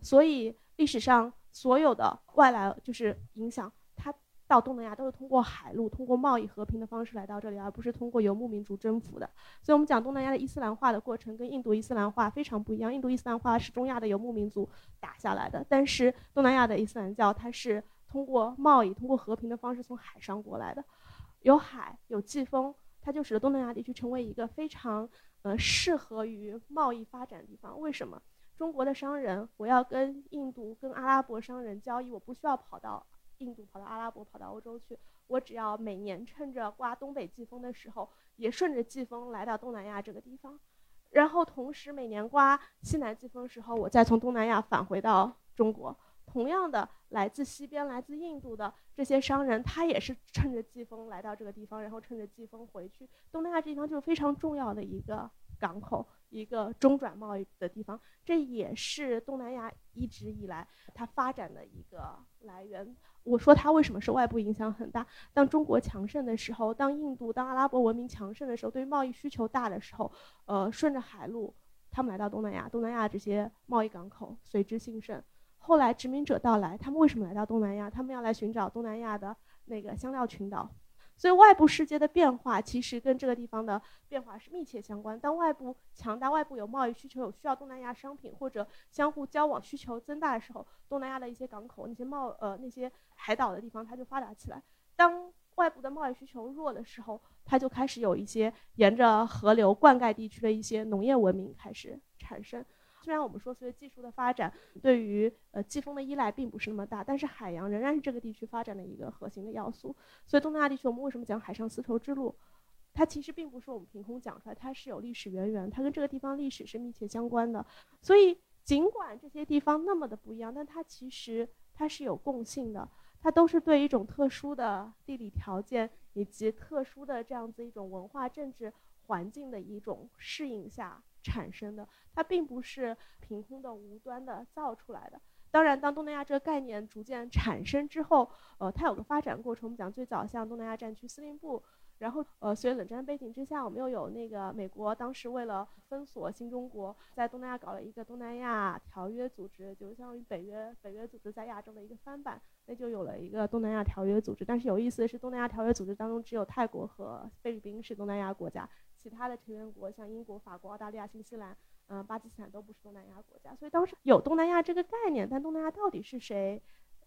所以历史上所有的外来就是影响它到东南亚都是通过海路、通过贸易和平的方式来到这里，而不是通过游牧民族征服的。所以我们讲东南亚的伊斯兰化的过程跟印度伊斯兰化非常不一样，印度伊斯兰化是中亚的游牧民族打下来的，但是东南亚的伊斯兰教它是通过贸易、通过和平的方式从海上过来的。有海有季风，它就使得东南亚地区成为一个非常呃适合于贸易发展的地方。为什么？中国的商人，我要跟印度、跟阿拉伯商人交易，我不需要跑到印度、跑到阿拉伯、跑到欧洲去，我只要每年趁着刮东北季风的时候，也顺着季风来到东南亚这个地方，然后同时每年刮西南季风的时候，我再从东南亚返回到中国。同样的，来自西边、来自印度的这些商人，他也是趁着季风来到这个地方，然后趁着季风回去。东南亚这地方就是非常重要的一个港口，一个中转贸易的地方。这也是东南亚一直以来它发展的一个来源。我说它为什么是外部影响很大？当中国强盛的时候，当印度、当阿拉伯文明强盛的时候，对于贸易需求大的时候，呃，顺着海路，他们来到东南亚，东南亚这些贸易港口随之兴盛。后来殖民者到来，他们为什么来到东南亚？他们要来寻找东南亚的那个香料群岛。所以外部世界的变化其实跟这个地方的变化是密切相关。当外部强大，外部有贸易需求，有需要东南亚商品或者相互交往需求增大的时候，东南亚的一些港口、那些贸呃那些海岛的地方，它就发达起来。当外部的贸易需求弱的时候，它就开始有一些沿着河流灌溉地区的一些农业文明开始产生。虽然我们说随着技术的发展，对于呃季风的依赖并不是那么大，但是海洋仍然是这个地区发展的一个核心的要素。所以东南亚地区，我们为什么讲海上丝绸之路？它其实并不是我们凭空讲出来，它是有历史渊源，它跟这个地方历史是密切相关的。所以尽管这些地方那么的不一样，但它其实它是有共性的，它都是对一种特殊的地理条件以及特殊的这样子一种文化政治环境的一种适应下。产生的，它并不是凭空的、无端的造出来的。当然，当东南亚这个概念逐渐产生之后，呃，它有个发展过程。我们讲最早像东南亚战区司令部，然后呃，随着冷战背景之下，我们又有那个美国当时为了封锁新中国，在东南亚搞了一个东南亚条约组织，就相当于北约北约组织在亚洲的一个翻版，那就有了一个东南亚条约组织。但是有意思的是，东南亚条约组织当中只有泰国和菲律宾是东南亚国家。其他的成员国像英国、法国、澳大利亚、新西兰，嗯，巴基斯坦都不是东南亚国家，所以当时有东南亚这个概念，但东南亚到底是谁，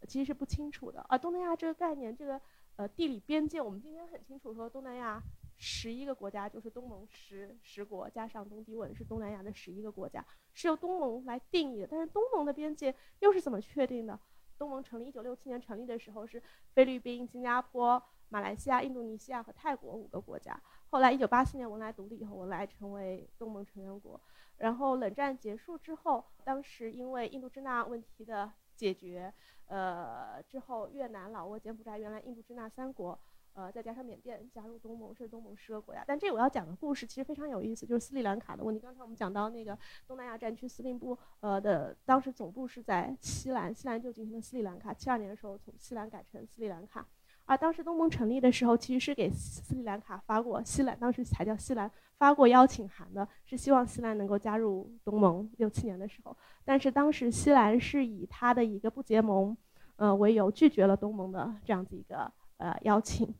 其实是不清楚的。而东南亚这个概念，这个呃地理边界，我们今天很清楚，说东南亚十一个国家就是东盟十十国，加上东帝汶是东南亚的十一个国家，是由东盟来定义的。但是东盟的边界又是怎么确定的？东盟成立一九六七年成立的时候是菲律宾、新加坡、马来西亚、印度尼西亚和泰国五个国家。后来，一九八四年文莱独立以后，文莱成为东盟成员国。然后冷战结束之后，当时因为印度支那问题的解决，呃，之后越南、老挝、柬埔寨原来印度支那三国，呃，再加上缅甸加入东盟，是东盟十个国家。但这我要讲的故事其实非常有意思，就是斯里兰卡的问题。刚才我们讲到那个东南亚战区司令部，呃的当时总部是在西兰，西兰就进行了斯里兰卡。七二年的时候从西兰改成斯里兰卡。啊当时东盟成立的时候，其实是给斯里兰卡发过西兰，当时才叫西兰发过邀请函的，是希望西兰能够加入东盟。六七年的时候，但是当时西兰是以他的一个不结盟，呃为由拒绝了东盟的这样子一个呃邀请。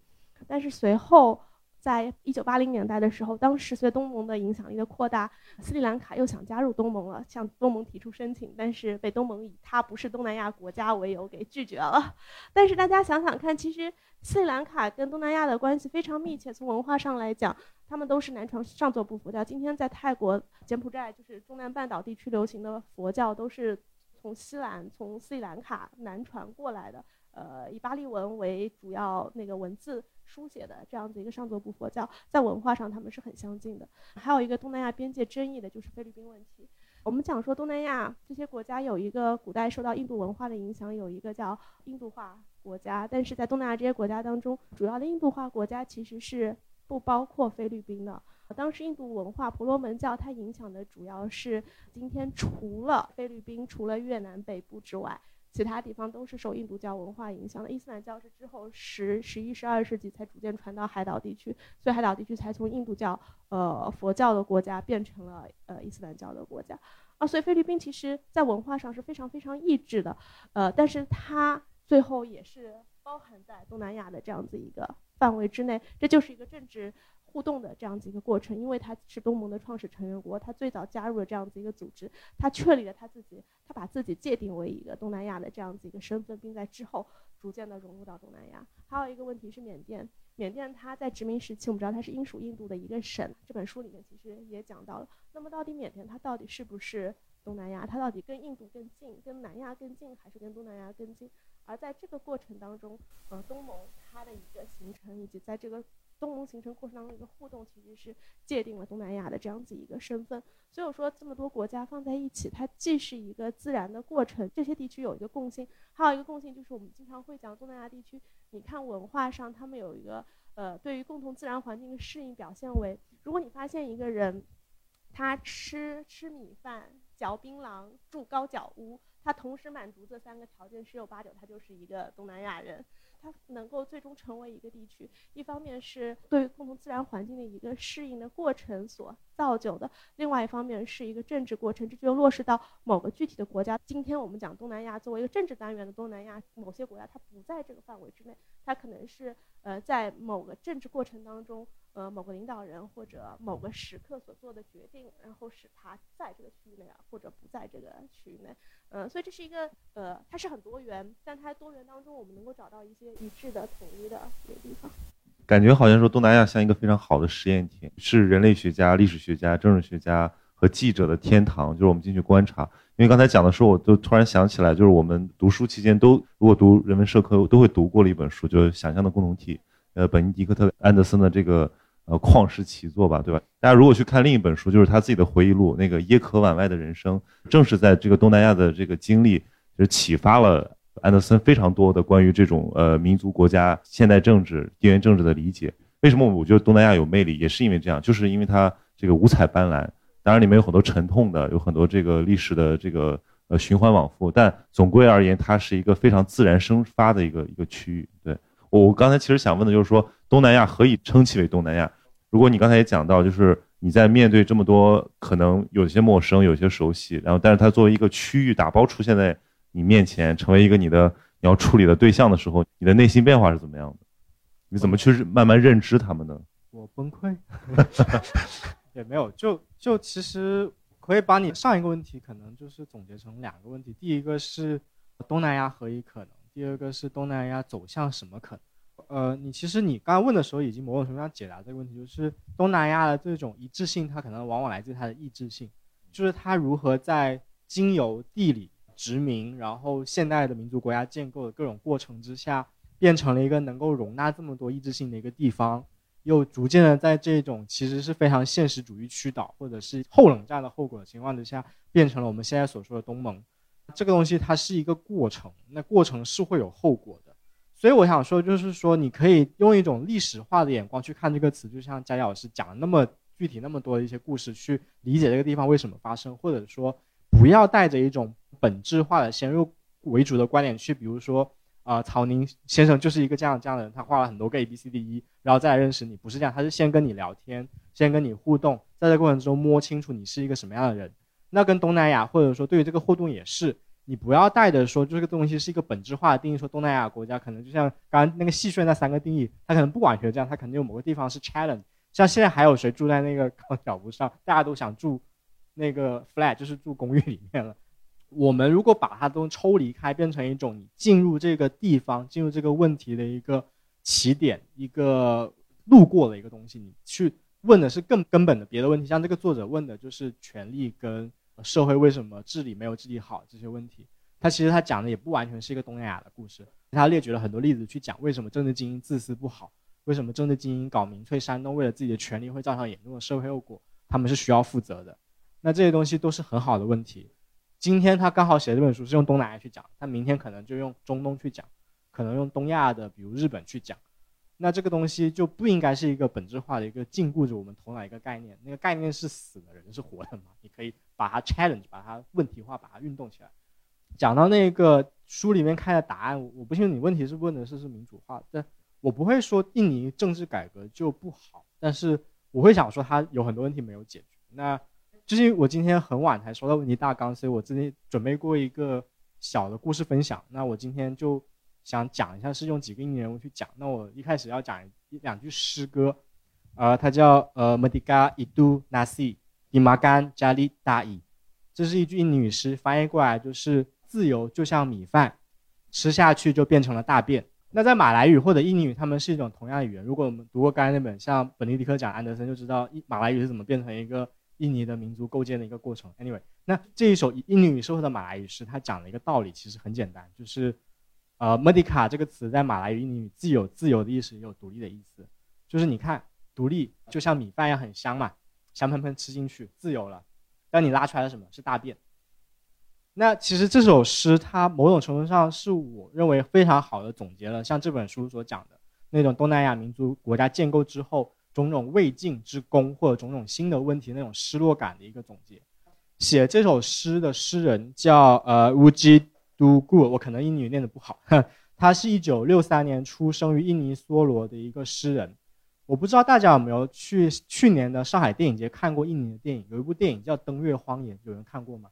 但是随后。在一九八零年代的时候，当时随东盟的影响力的扩大，斯里兰卡又想加入东盟了，向东盟提出申请，但是被东盟以它不是东南亚国家为由给拒绝了。但是大家想想看，其实斯里兰卡跟东南亚的关系非常密切，从文化上来讲，他们都是南传上座部佛教。今天在泰国、柬埔寨，就是中南半岛地区流行的佛教，都是从西兰、从斯里兰卡南传过来的。呃，以巴利文为主要那个文字。书写的这样子一个上座部佛教，在文化上他们是很相近的。还有一个东南亚边界争议的就是菲律宾问题。我们讲说东南亚这些国家有一个古代受到印度文化的影响，有一个叫印度化国家。但是在东南亚这些国家当中，主要的印度化国家其实是不包括菲律宾的。当时印度文化婆罗门教它影响的主要是今天除了菲律宾、除了越南北部之外。其他地方都是受印度教文化影响的，伊斯兰教是之后十、十一、十二世纪才逐渐传到海岛地区，所以海岛地区才从印度教、呃佛教的国家变成了呃伊斯兰教的国家。啊，所以菲律宾其实在文化上是非常非常异质的，呃，但是它最后也是包含在东南亚的这样子一个范围之内，这就是一个政治。互动的这样子一个过程，因为他是东盟的创始成员国，他最早加入了这样子一个组织，他确立了他自己，他把自己界定为一个东南亚的这样子一个身份，并在之后逐渐的融入到东南亚。还有一个问题是缅甸，缅甸它在殖民时期，我们知道它是英属印度的一个省，这本书里面其实也讲到了。那么到底缅甸它到底是不是东南亚？它到底跟印度更近，跟南亚更近，还是跟东南亚更近？而在这个过程当中，呃，东盟它的一个形成，以及在这个东盟形成过程当中一个互动，其实是界定了东南亚的这样子一个身份。所以我说，这么多国家放在一起，它既是一个自然的过程。这些地区有一个共性，还有一个共性就是我们经常会讲东南亚地区。你看文化上，他们有一个呃，对于共同自然环境的适应，表现为：如果你发现一个人，他吃吃米饭、嚼槟榔、住高脚屋，他同时满足这三个条件，十有八九他就是一个东南亚人。它能够最终成为一个地区，一方面是对于共同自然环境的一个适应的过程所造就的，另外一方面是一个政治过程，这就落实到某个具体的国家。今天我们讲东南亚作为一个政治单元的东南亚，某些国家它不在这个范围之内，它可能是呃在某个政治过程当中，呃某个领导人或者某个时刻所做的决定，然后使它在这个区域内啊，或者不在这个区域内。呃，所以这是一个呃，它是很多元，但它多元当中，我们能够找到一些一致的、统一的一个地方。感觉好像说东南亚像一个非常好的实验田，是人类学家、历史学家、政治学家和记者的天堂。就是我们进去观察，因为刚才讲的时候，我都突然想起来，就是我们读书期间都如果读人文社科，都会读过了一本书，就是《想象的共同体》，呃，本尼迪克特·安德森的这个。呃，旷世奇作吧，对吧？大家如果去看另一本书，就是他自己的回忆录，那个《耶壳碗外的人生》，正是在这个东南亚的这个经历，就是启发了安德森非常多的关于这种呃民族国家、现代政治、地缘政治的理解。为什么我觉得东南亚有魅力，也是因为这样，就是因为它这个五彩斑斓，当然里面有很多沉痛的，有很多这个历史的这个呃循环往复，但总归而言，它是一个非常自然生发的一个一个区域。对我刚才其实想问的就是说。东南亚何以称其为东南亚？如果你刚才也讲到，就是你在面对这么多可能有些陌生、有些熟悉，然后但是它作为一个区域打包出现在你面前，成为一个你的你要处理的对象的时候，你的内心变化是怎么样的？你怎么去慢慢认知他们呢？我崩溃，也没有，就就其实可以把你上一个问题可能就是总结成两个问题：第一个是东南亚何以可能？第二个是东南亚走向什么可能？呃，你其实你刚刚问的时候，已经某种程度上解答这个问题，就是东南亚的这种一致性，它可能往往来自它的意志性，就是它如何在经由地理殖民，然后现代的民族国家建构的各种过程之下，变成了一个能够容纳这么多意志性的一个地方，又逐渐的在这种其实是非常现实主义驱导，或者是后冷战的后果的情况之下，变成了我们现在所说的东盟。这个东西它是一个过程，那过程是会有后果的。所以我想说，就是说，你可以用一种历史化的眼光去看这个词，就像佳佳老师讲了那么具体那么多的一些故事，去理解这个地方为什么发生，或者说，不要带着一种本质化的先入为主的观点去，比如说，啊，曹宁先生就是一个这样这样的人，他画了很多个 A B C D E，然后再来认识你，不是这样，他是先跟你聊天，先跟你互动，在这过程中摸清楚你是一个什么样的人。那跟东南亚或者说对于这个互动也是，你不要带着说这个东西是一个本质化的定义，说东南亚国家可能就像刚刚那个戏谑那三个定义，它可能不完全这样，它肯定有某个地方是 challenge。像现在还有谁住在那个高脚屋上？大家都想住那个 flat，就是住公寓里面了。我们如果把它都抽离开，变成一种你进入这个地方、进入这个问题的一个起点、一个路过的一个东西，你去问的是更根本的别的问题。像这个作者问的就是权利跟社会为什么治理没有治理好这些问题。他其实他讲的也不完全是一个东南亚的故事，他列举了很多例子去讲为什么政治精英自私不好，为什么政治精英搞民粹煽动，为了自己的权利会造成严重的社会后果，他们是需要负责的。那这些东西都是很好的问题。今天他刚好写这本书是用东南亚去讲，他明天可能就用中东去讲，可能用东亚的，比如日本去讲，那这个东西就不应该是一个本质化的一个禁锢着我们头脑一个概念，那个概念是死的，人是活的嘛？你可以把它 challenge，把它问题化，把它运动起来。讲到那个书里面开的答案，我不信你问题是问的是是民主化，但我不会说印尼政治改革就不好，但是我会想说它有很多问题没有解决。那就是我今天很晚才收到问题大纲，所以我之前准备过一个小的故事分享。那我今天就想讲一下，是用几个印尼人物去讲。那我一开始要讲一两句诗歌，呃，它叫呃 Mediga Idu Nasi Dimakan Jali Dai，这是一句印尼语诗，翻译过来就是自由就像米饭，吃下去就变成了大便。那在马来语或者印尼语，他们是一种同样的语言。如果我们读过刚才那本像本尼迪克讲安德森，就知道马来语是怎么变成一个。印尼的民族构建的一个过程。Anyway，那这一首印尼语社会的马来语诗，它讲了一个道理，其实很简单，就是，呃，merdeka 这个词在马来语、里既有自由、的意思，也有独立的意思。就是你看，独立就像米饭一样很香嘛，香喷喷吃进去，自由了。但你拉出来的什么是大便？那其实这首诗，它某种程度上是我认为非常好的总结了像这本书所讲的那种东南亚民族国家建构之后。种种未尽之功，或者种种新的问题那种失落感的一个总结。写这首诗的诗人叫呃乌吉都固，我可能英语念的不好。他是一九六三年出生于印尼梭罗的一个诗人。我不知道大家有没有去去年的上海电影节看过印尼的电影？有一部电影叫《登月荒野》，有人看过吗？《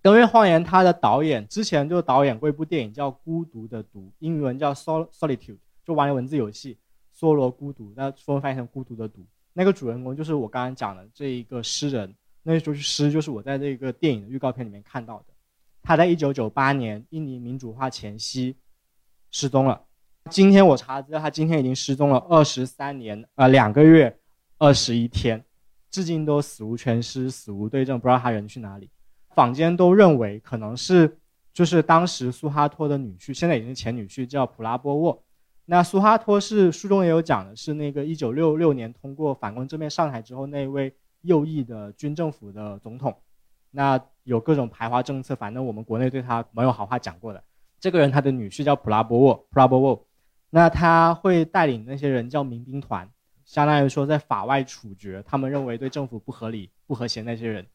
登月荒野》他的导演之前就导演过一部电影叫《孤独的独》，英文叫 Sol Solitude，就玩文字游戏。梭罗孤独，那中文翻译成孤独的独。那个主人公就是我刚刚讲的这一个诗人，那就是诗，就是我在这个电影的预告片里面看到的。他在一九九八年印尼民主化前夕失踪了。今天我查资料，他今天已经失踪了二十三年，呃，两个月二十一天，至今都死无全尸，死无对证，不知道他人去哪里。坊间都认为可能是就是当时苏哈托的女婿，现在已经是前女婿，叫普拉波沃。那苏哈托是书中也有讲的，是那个一九六六年通过反攻正面上台之后那位右翼的军政府的总统。那有各种排华政策，反正我们国内对他没有好话讲过的。这个人他的女婿叫普拉波沃，普拉波沃。那他会带领那些人叫民兵团，相当于说在法外处决他们认为对政府不合理、不和谐那些人。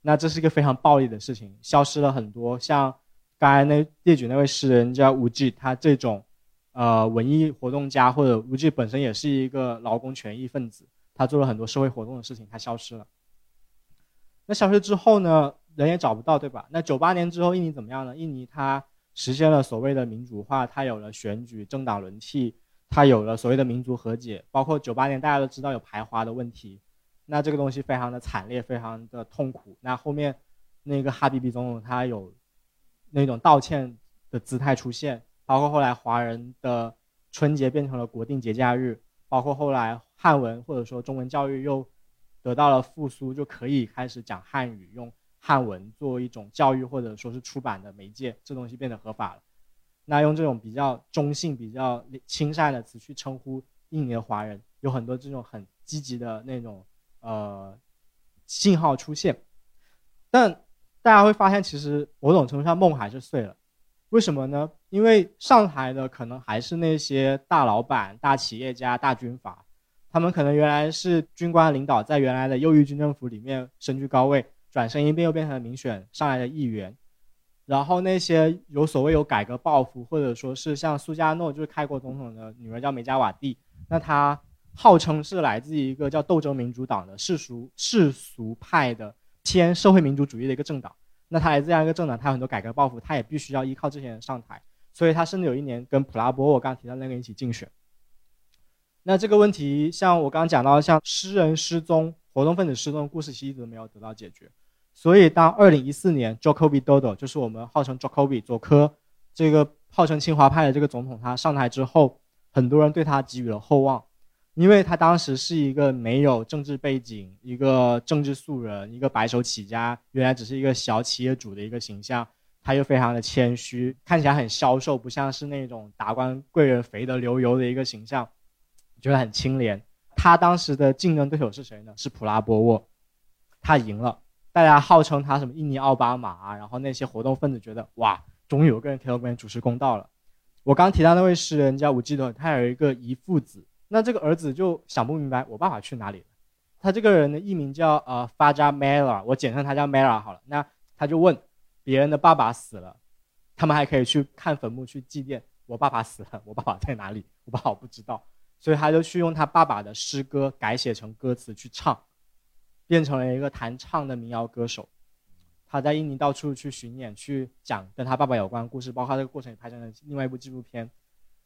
那这是一个非常暴力的事情，消失了很多像刚才那列举那位诗人叫吴忌，他这种。呃，文艺活动家或者吴忌本身也是一个劳工权益分子，他做了很多社会活动的事情，他消失了。那消失之后呢，人也找不到，对吧？那九八年之后，印尼怎么样呢？印尼它实现了所谓的民主化，它有了选举、政党轮替，它有了所谓的民族和解。包括九八年大家都知道有排华的问题，那这个东西非常的惨烈，非常的痛苦。那后面那个哈比比总统他有那种道歉的姿态出现。包括后来华人的春节变成了国定节假日，包括后来汉文或者说中文教育又得到了复苏，就可以开始讲汉语，用汉文做一种教育或者说是出版的媒介，这东西变得合法了。那用这种比较中性、比较亲善的词去称呼印尼的华人，有很多这种很积极的那种呃信号出现，但大家会发现，其实某种程度上梦还是碎了。为什么呢？因为上台的可能还是那些大老板、大企业家、大军阀，他们可能原来是军官领导，在原来的右翼军政府里面身居高位，转身一变又变成了民选上来的议员，然后那些有所谓有改革抱负，或者说是像苏加诺就是开国总统的女儿叫梅加瓦蒂，那她号称是来自一个叫斗争民主党的世俗世俗派的偏社会民主主义的一个政党。那他来自这样一个政党，他有很多改革抱负，他也必须要依靠这些人上台，所以他甚至有一年跟普拉波我刚刚提到那个一起竞选。那这个问题，像我刚刚讲到，像诗人失踪、活动分子失踪的故事，其实一直没有得到解决。所以，当二零一四年 Jokowi Dodo 就是我们号称 Jokowi 佐科这个号称清华派的这个总统他上台之后，很多人对他给予了厚望。因为他当时是一个没有政治背景、一个政治素人、一个白手起家，原来只是一个小企业主的一个形象。他又非常的谦虚，看起来很消瘦，不像是那种达官贵人、肥得流油的一个形象，觉得很清廉。他当时的竞争对手是谁呢？是普拉波沃，他赢了。大家号称他什么印尼奥巴马啊，然后那些活动分子觉得哇，终于有个人替我们主持公道了。我刚提到那位诗人叫吴基德，他有一个遗父子。那这个儿子就想不明白，我爸爸去哪里了？他这个人的艺名叫呃发扎梅拉，我简称他叫梅拉好了。那他就问别人的爸爸死了，他们还可以去看坟墓去祭奠。我爸爸死了，我爸爸在哪里？我爸爸不知道，所以他就去用他爸爸的诗歌改写成歌词去唱，变成了一个弹唱的民谣歌手。他在印尼到处去巡演，去讲跟他爸爸有关的故事，包括这个过程也拍成了另外一部纪录片。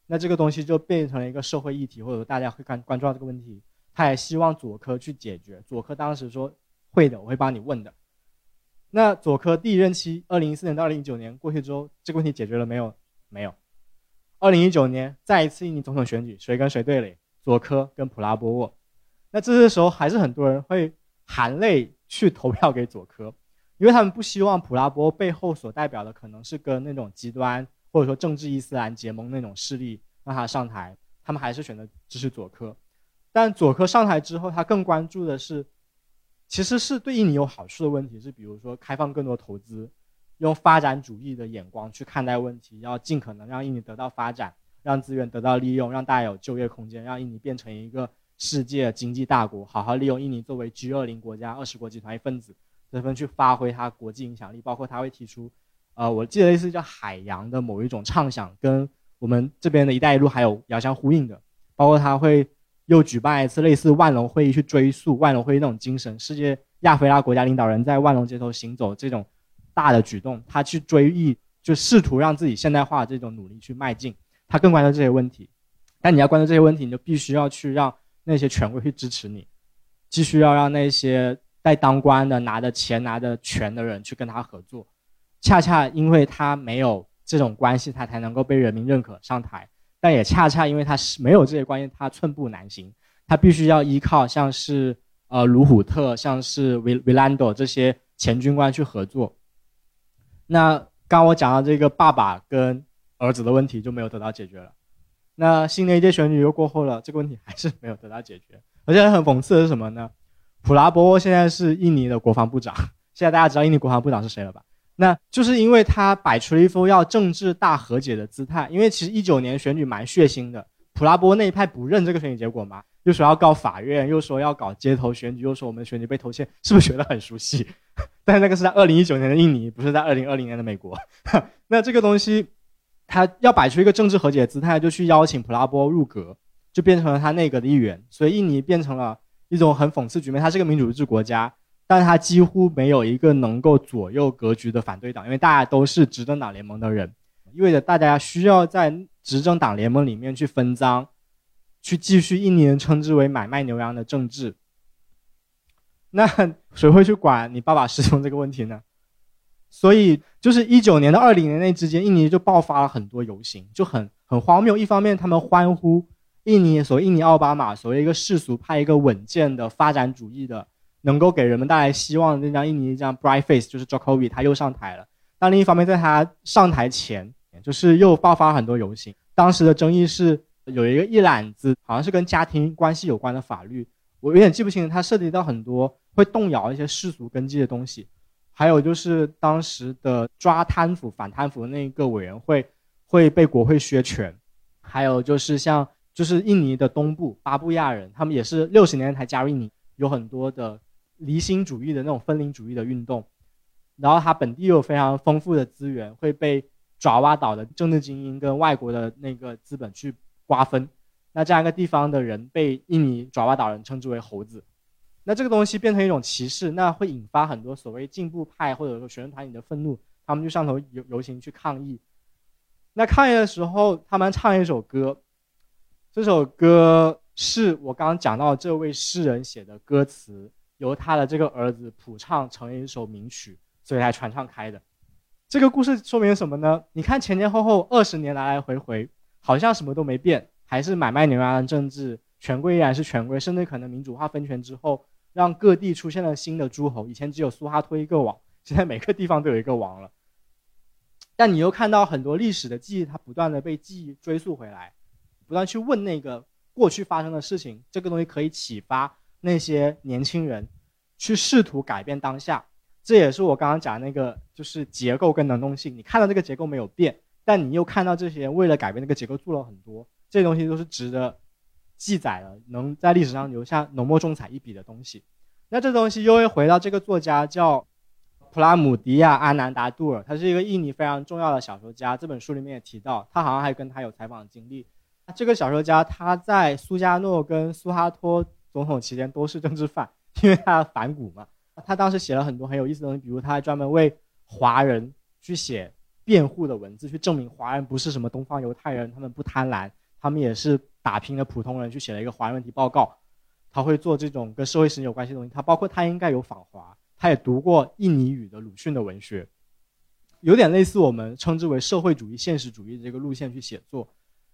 那这个东西就变成了一个社会议题，或者说大家会关关注到这个问题。他也希望佐科去解决。佐科当时说会的，我会帮你问的。那佐科第一任期，二零一四年到二零一九年过去之后，这个问题解决了没有？没有。二零一九年再一次印尼总统选举，谁跟谁对垒？佐科跟普拉波沃。那这个时候还是很多人会含泪去投票给佐科，因为他们不希望普拉波背后所代表的可能是跟那种极端。或者说政治伊斯兰结盟那种势力让他上台，他们还是选择支持佐科。但佐科上台之后，他更关注的是，其实是对印尼有好处的问题，是比如说开放更多投资，用发展主义的眼光去看待问题，要尽可能让印尼得到发展，让资源得到利用，让大家有就业空间，让印尼变成一个世界经济大国，好好利用印尼作为 G 二零国家二十国集团一份子，这份去发挥它国际影响力，包括他会提出。呃，我记得类似叫海洋的某一种畅想，跟我们这边的一带一路还有遥相呼应的，包括他会又举办一次类似万隆会议去追溯万隆会议那种精神，世界亚非拉国家领导人在万隆街头行走这种大的举动，他去追忆，就试图让自己现代化这种努力去迈进，他更关注这些问题。但你要关注这些问题，你就必须要去让那些权贵去支持你，继续要让那些在当官的拿着钱拿着权的人去跟他合作。恰恰因为他没有这种关系，他才能够被人民认可上台。但也恰恰因为他是没有这些关系，他寸步难行。他必须要依靠像是呃卢虎特、像是维维兰多这些前军官去合作。那刚我讲到这个爸爸跟儿子的问题就没有得到解决了。那新的一届选举又过后了，这个问题还是没有得到解决。而且很讽刺的是什么呢？普拉波现在是印尼的国防部长。现在大家知道印尼国防部长是谁了吧？那就是因为他摆出了一副要政治大和解的姿态，因为其实一九年选举蛮血腥的，普拉波那一派不认这个选举结果嘛，又说要告法院，又说要搞街头选举，又说我们选举被偷窃，是不是觉得很熟悉？但那个是在二零一九年的印尼，不是在二零二零年的美国。那这个东西，他要摆出一个政治和解的姿态，就去邀请普拉波入阁，就变成了他内阁的一员，所以印尼变成了一种很讽刺局面，它是个民主制国家。但它几乎没有一个能够左右格局的反对党，因为大家都是执政党联盟的人，意味着大家需要在执政党联盟里面去分赃，去继续印尼人称之为买卖牛羊的政治。那 谁会去管你爸爸失踪这个问题呢？所以就是一九年到二零年那之间，印尼就爆发了很多游行，就很很荒谬。一方面他们欢呼印尼所谓印尼奥巴马，所谓一个世俗派、一个稳健的发展主义的。能够给人们带来希望的那张印尼一张 bright face 就是 Jokowi，他又上台了。但另一方面，在他上台前，就是又爆发很多游行。当时的争议是有一个一揽子，好像是跟家庭关系有关的法律，我有点记不清，它涉及到很多会动摇一些世俗根基的东西。还有就是当时的抓贪腐、反贪腐的那一个委员会会被国会削权。还有就是像就是印尼的东部巴布亚人，他们也是六十年代才加入印尼，有很多的。离心主义的那种分离主义的运动，然后它本地有非常丰富的资源，会被爪哇岛的政治精英跟外国的那个资本去瓜分。那这样一个地方的人被印尼爪哇岛人称之为猴子，那这个东西变成一种歧视，那会引发很多所谓进步派或者说学生团体的愤怒，他们就上头游游行去抗议。那抗议的时候，他们唱一首歌，这首歌是我刚刚讲到这位诗人写的歌词，由他的这个儿子谱唱成为一首名曲，所以才传唱开的。这个故事说明什么呢？你看前前后后二十年来来回回，好像什么都没变，还是买卖牛羊的政治，权贵依然是权贵，甚至可能民主化分权之后，让各地出现了新的诸侯。以前只有苏哈托一个王，现在每个地方都有一个王了。但你又看到很多历史的记忆，它不断的被记忆追溯回来，不断去问那个过去发生的事情。这个东西可以启发那些年轻人，去试图改变当下。这也是我刚刚讲那个，就是结构跟能动性。你看到这个结构没有变，但你又看到这些人为了改变这个结构做了很多，这东西都是值得记载的，能在历史上留下浓墨重彩一笔的东西。那这东西又会回到这个作家叫。普拉姆迪亚·阿南达杜尔，他是一个印尼非常重要的小说家。这本书里面也提到，他好像还跟他有采访经历。这个小说家他在苏加诺跟苏哈托总统期间都是政治犯，因为他反骨嘛。他当时写了很多很有意思的东西，比如他还专门为华人去写辩护的文字，去证明华人不是什么东方犹太人，他们不贪婪，他们也是打拼的普通人，去写了一个华人问题报告。他会做这种跟社会实践有关系的东西。他包括他应该有访华。他也读过印尼语的鲁迅的文学，有点类似我们称之为社会主义现实主义的这个路线去写作。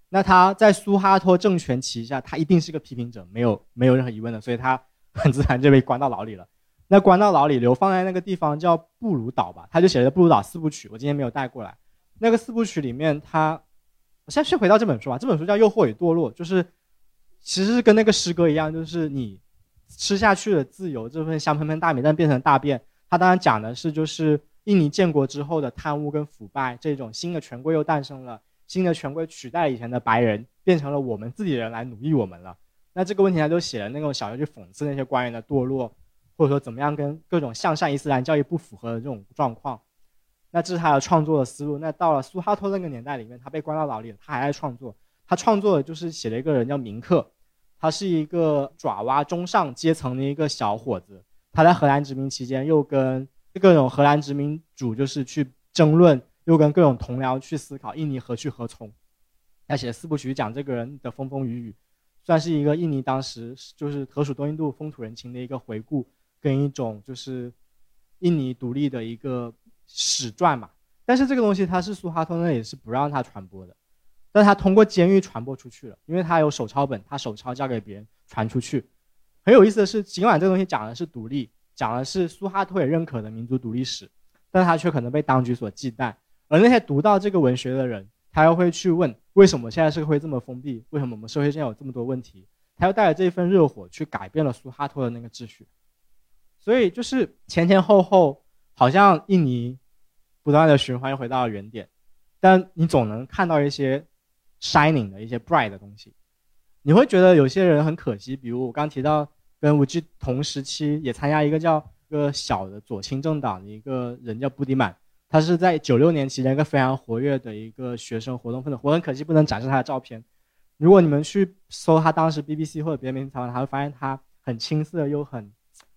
那他在苏哈托政权旗下，他一定是个批评者，没有没有任何疑问的，所以他很自然就被关到牢里了。那关到牢里，流放在那个地方叫布鲁岛吧，他就写了《布鲁岛四部曲》，我今天没有带过来。那个四部曲里面，他我先先回到这本书吧，这本书叫《诱惑与堕落》，就是其实是跟那个诗歌一样，就是你。吃下去的自由这份香喷喷大米，但变成大便。他当然讲的是，就是印尼建国之后的贪污跟腐败，这种新的权贵又诞生了，新的权贵取代以前的白人，变成了我们自己人来奴役我们了。那这个问题他就写了那种小说去讽刺那些官员的堕落，或者说怎么样跟各种向善伊斯兰教义不符合的这种状况。那这是他的创作的思路。那到了苏哈托那个年代里面，他被关到牢里，他还在创作。他创作的就是写了一个人叫明克。他是一个爪哇中上阶层的一个小伙子，他在荷兰殖民期间又跟各种荷兰殖民主就是去争论，又跟各种同僚去思考印尼何去何从。他写四部曲讲这个人的风风雨雨，算是一个印尼当时就是可属东印度风土人情的一个回顾，跟一种就是印尼独立的一个史传嘛。但是这个东西他是苏哈托那也是不让他传播的。但他通过监狱传播出去了，因为他有手抄本，他手抄交给别人传出去。很有意思的是，尽管这个东西讲的是独立，讲的是苏哈托也认可的民族独立史，但他却可能被当局所忌惮。而那些读到这个文学的人，他又会去问：为什么现在社会这么封闭？为什么我们社会现在有这么多问题？他又带着这一份热火去改变了苏哈托的那个秩序。所以就是前前后后，好像印尼不断的循环又回到了原点，但你总能看到一些。shining 的一些 bright 的东西，你会觉得有些人很可惜，比如我刚提到跟吴基同时期也参加一个叫一个小的左倾政党的一个人叫布迪曼，他是在九六年期间一个非常活跃的一个学生活动分子，我很可惜不能展示他的照片。如果你们去搜他当时 BBC 或者别的媒体采访，他会发现他很青涩又很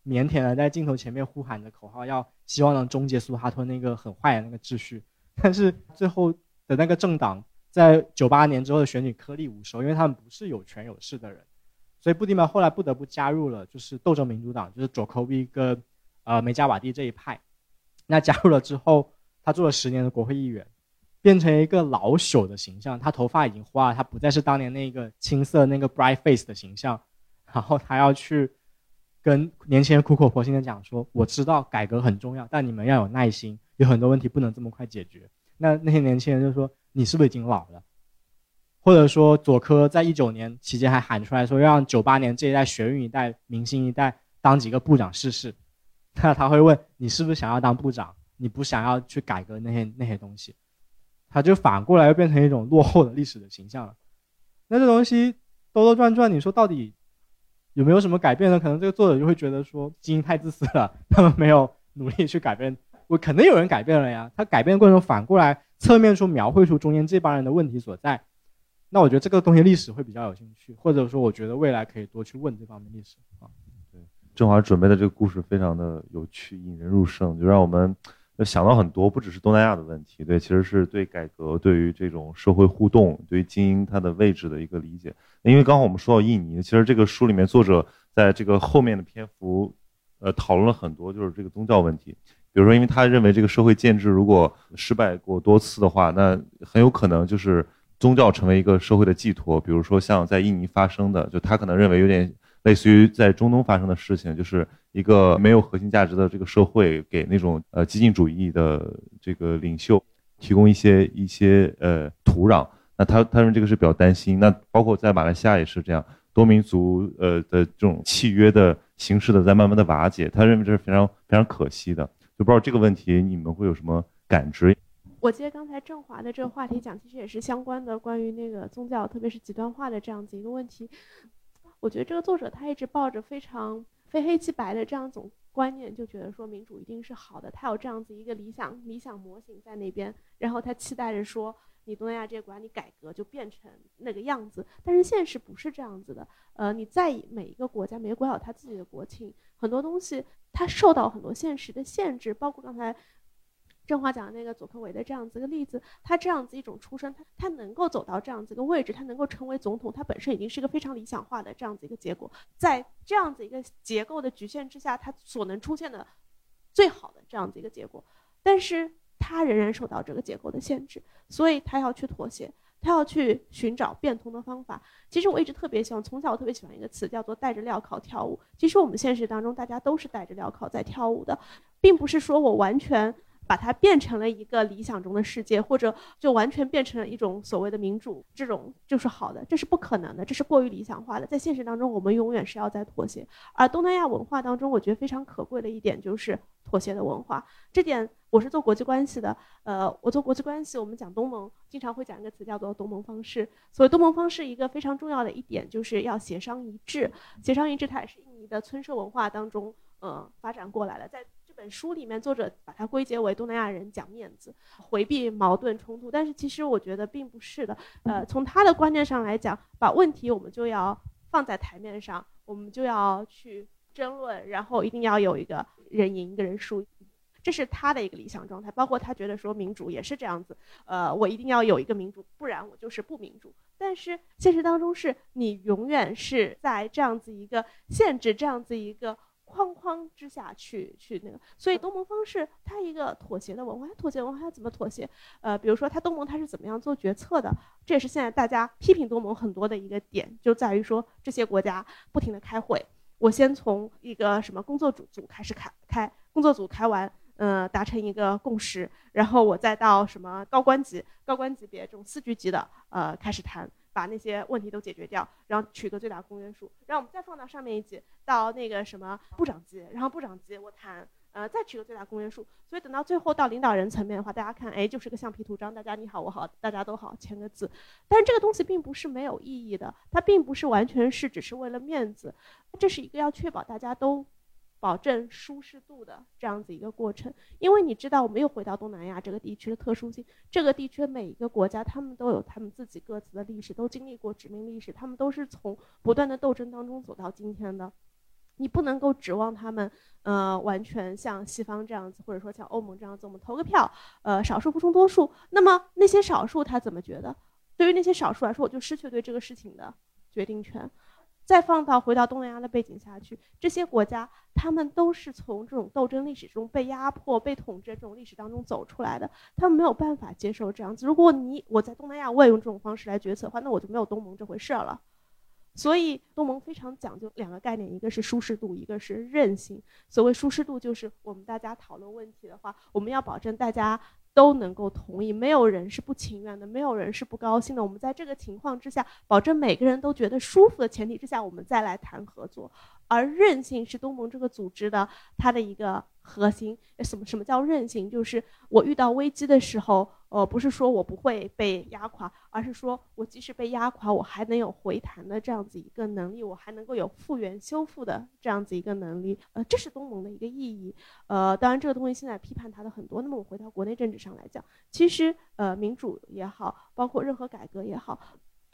腼腆的在镜头前面呼喊着口号，要希望能终结苏哈托那个很坏的那个秩序，但是最后的那个政党。在九八年之后的选举颗粒无收，因为他们不是有权有势的人，所以布迪曼后来不得不加入了就是斗争民主党，就是佐科维跟呃梅加瓦蒂这一派。那加入了之后，他做了十年的国会议员，变成一个老朽的形象。他头发已经花了，他不再是当年那个青涩那个 bright face 的形象。然后他要去 跟年轻人苦口婆心的讲说：“我知道改革很重要，但你们要有耐心，有很多问题不能这么快解决。”那那些年轻人就说。你是不是已经老了？或者说，佐科在一九年期间还喊出来说，让九八年这一代学运一代、明星一代当几个部长试试。那他会问你是不是想要当部长？你不想要去改革那些那些东西，他就反过来又变成一种落后的历史的形象了。那这东西兜兜转转，你说到底有没有什么改变呢？可能这个作者就会觉得说，基因太自私了，他们没有努力去改变我肯定有人改变了呀。他改变的过程中反过来侧面说描绘出中间这帮人的问题所在，那我觉得这个东西历史会比较有兴趣，或者说我觉得未来可以多去问这方面历史啊。对，正华准备的这个故事非常的有趣，引人入胜，就让我们想到很多，不只是东南亚的问题，对，其实是对改革、对于这种社会互动、对于精英它的位置的一个理解。因为刚好我们说到印尼，其实这个书里面作者在这个后面的篇幅，呃，讨论了很多，就是这个宗教问题。比如说，因为他认为这个社会建制如果失败过多次的话，那很有可能就是宗教成为一个社会的寄托。比如说像在印尼发生的，就他可能认为有点类似于在中东发生的事情，就是一个没有核心价值的这个社会，给那种呃激进主义的这个领袖提供一些一些呃土壤。那他他认为这个是比较担心。那包括在马来西亚也是这样，多民族呃的这种契约的形式的在慢慢的瓦解。他认为这是非常非常可惜的。就不知道这个问题你们会有什么感知？我接刚才郑华的这个话题讲，其实也是相关的，关于那个宗教，特别是极端化的这样子一个问题。我觉得这个作者他一直抱着非常非黑即白的这样一种观念，就觉得说民主一定是好的，他有这样子一个理想理想模型在那边，然后他期待着说。你东南亚这些国家，你改革就变成那个样子，但是现实不是这样子的。呃，你在每一个国家，每个国家有他自己的国情，很多东西它受到很多现实的限制，包括刚才郑华讲的那个佐科维的这样子一个例子，他这样子一种出身，他他能够走到这样子一个位置，他能够成为总统，他本身已经是一个非常理想化的这样子一个结果，在这样子一个结构的局限之下，他所能出现的最好的这样子一个结果，但是。他仍然受到这个结构的限制，所以他要去妥协，他要去寻找变通的方法。其实我一直特别喜欢，从小我特别喜欢一个词，叫做带着镣铐跳舞。其实我们现实当中，大家都是带着镣铐在跳舞的，并不是说我完全。把它变成了一个理想中的世界，或者就完全变成了一种所谓的民主，这种就是好的，这是不可能的，这是过于理想化的。在现实当中，我们永远是要在妥协。而东南亚文化当中，我觉得非常可贵的一点就是妥协的文化。这点我是做国际关系的，呃，我做国际关系，我们讲东盟，经常会讲一个词叫做东盟方式。所谓东盟方式，一个非常重要的一点就是要协商一致。协商一致，它也是印尼的村社文化当中，呃，发展过来的。在本书里面，作者把它归结为东南亚人讲面子、回避矛盾冲突，但是其实我觉得并不是的。呃，从他的观念上来讲，把问题我们就要放在台面上，我们就要去争论，然后一定要有一个人赢一个人输，这是他的一个理想状态。包括他觉得说民主也是这样子，呃，我一定要有一个民主，不然我就是不民主。但是现实当中是你永远是在这样子一个限制，这样子一个。框框之下去去那个，所以东盟方式它一个妥协的文化，妥协文化它怎么妥协？呃，比如说它东盟它是怎么样做决策的？这也是现在大家批评东盟很多的一个点，就在于说这些国家不停的开会，我先从一个什么工作组组开始开开，工作组开完，呃，达成一个共识，然后我再到什么高官级、高官级别这种司局级的，呃，开始谈。把那些问题都解决掉，然后取个最大公约数，然后我们再放到上面一级，到那个什么部长级，然后部长级我谈，呃，再取个最大公约数。所以等到最后到领导人层面的话，大家看，哎，就是个橡皮图章，大家你好我好，大家都好，签个字。但是这个东西并不是没有意义的，它并不是完全是只是为了面子，这是一个要确保大家都。保证舒适度的这样子一个过程，因为你知道，我们又回到东南亚这个地区的特殊性。这个地区每一个国家，他们都有他们自己各自的历史，都经历过殖民历史，他们都是从不断的斗争当中走到今天的。你不能够指望他们，呃，完全像西方这样子，或者说像欧盟这样子，我们投个票，呃，少数服从多数。那么那些少数他怎么觉得？对于那些少数来说，我就失去对这个事情的决定权。再放到回到东南亚的背景下去，这些国家他们都是从这种斗争历史中被压迫、被统治这种历史当中走出来的，他们没有办法接受这样子。如果你我在东南亚我也用这种方式来决策的话，那我就没有东盟这回事了。所以东盟非常讲究两个概念，一个是舒适度，一个是韧性。所谓舒适度，就是我们大家讨论问题的话，我们要保证大家。都能够同意，没有人是不情愿的，没有人是不高兴的。我们在这个情况之下，保证每个人都觉得舒服的前提之下，我们再来谈合作。而韧性是东盟这个组织的它的一个核心。什么什么叫韧性？就是我遇到危机的时候，呃，不是说我不会被压垮，而是说我即使被压垮，我还能有回弹的这样子一个能力，我还能够有复原修复的这样子一个能力。呃，这是东盟的一个意义。呃，当然这个东西现在批判它的很多。那么我回到国内政治上来讲，其实呃，民主也好，包括任何改革也好。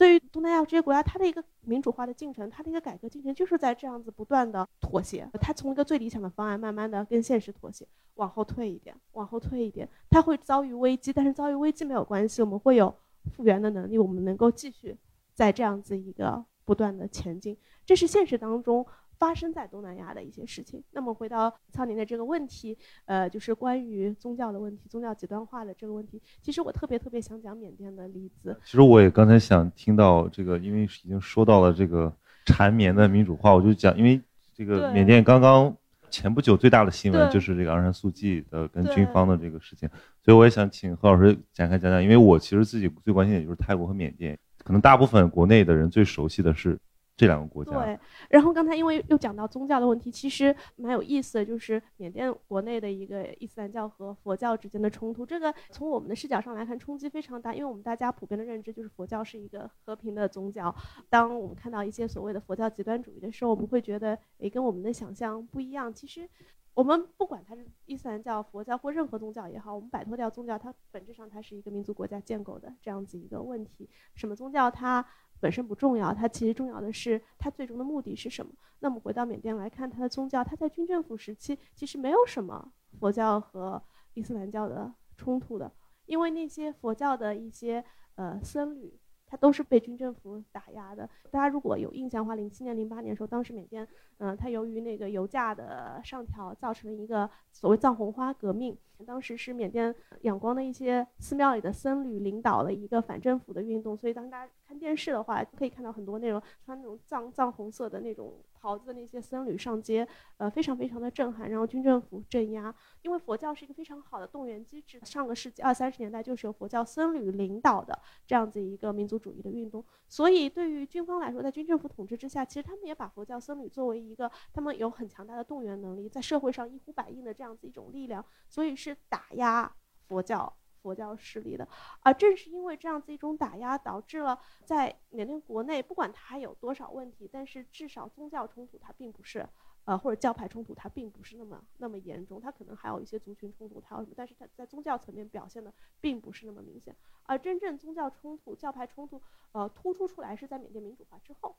对于东南亚这些国家，它的一个民主化的进程，它的一个改革进程，就是在这样子不断的妥协。它从一个最理想的方案，慢慢的跟现实妥协，往后退一点，往后退一点。它会遭遇危机，但是遭遇危机没有关系，我们会有复原的能力，我们能够继续在这样子一个不断的前进。这是现实当中。发生在东南亚的一些事情。那么回到苍宁的这个问题，呃，就是关于宗教的问题，宗教极端化的这个问题。其实我特别特别想讲缅甸的例子。其实我也刚才想听到这个，因为已经说到了这个缠绵的民主化，我就讲，因为这个缅甸刚刚前不久最大的新闻就是这个昂山素季的跟军方的这个事情，所以我也想请何老师展开讲讲，因为我其实自己最关心的就是泰国和缅甸，可能大部分国内的人最熟悉的是。这两个国家对，然后刚才因为又讲到宗教的问题，其实蛮有意思的，就是缅甸国内的一个伊斯兰教和佛教之间的冲突。这个从我们的视角上来看，冲击非常大，因为我们大家普遍的认知就是佛教是一个和平的宗教。当我们看到一些所谓的佛教极端主义的时候，我们会觉得，诶，跟我们的想象不一样。其实，我们不管它是伊斯兰教、佛教或任何宗教也好，我们摆脱掉宗教，它本质上它是一个民族国家建构的这样子一个问题。什么宗教它？本身不重要，它其实重要的是它最终的目的是什么。那么回到缅甸来看，它的宗教，它在军政府时期其实没有什么佛教和伊斯兰教的冲突的，因为那些佛教的一些呃僧侣。它都是被军政府打压的。大家如果有印象的话，零七年、零八年的时候，当时缅甸，嗯，它由于那个油价的上调，造成了一个所谓藏红花革命。当时是缅甸仰光的一些寺庙里的僧侣领导了一个反政府的运动。所以当大家看电视的话，可以看到很多那种穿那种藏藏红色的那种。袍子的那些僧侣上街，呃，非常非常的震撼，然后军政府镇压。因为佛教是一个非常好的动员机制，上个世纪二三十年代就是由佛教僧侣领导的这样子一个民族主义的运动。所以对于军方来说，在军政府统治之下，其实他们也把佛教僧侣作为一个他们有很强大的动员能力，在社会上一呼百应的这样子一种力量，所以是打压佛教。佛教势力的，而正是因为这样子一种打压，导致了在缅甸国内，不管它有多少问题，但是至少宗教冲突它并不是，呃，或者教派冲突它并不是那么那么严重，它可能还有一些族群冲突，它有什么，但是它在宗教层面表现的并不是那么明显。而真正宗教冲突、教派冲突，呃，突出出来是在缅甸民主化之后。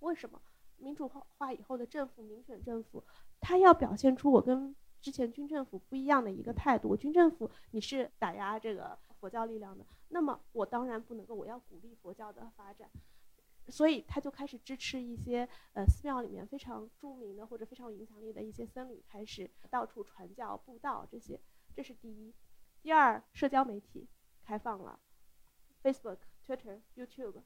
为什么民主化以后的政府、民选政府，它要表现出我跟。之前军政府不一样的一个态度，军政府你是打压这个佛教力量的，那么我当然不能够，我要鼓励佛教的发展，所以他就开始支持一些呃寺庙里面非常著名的或者非常有影响力的一些僧侣开始到处传教布道这些，这是第一。第二，社交媒体开放了，Facebook、Twitter、YouTube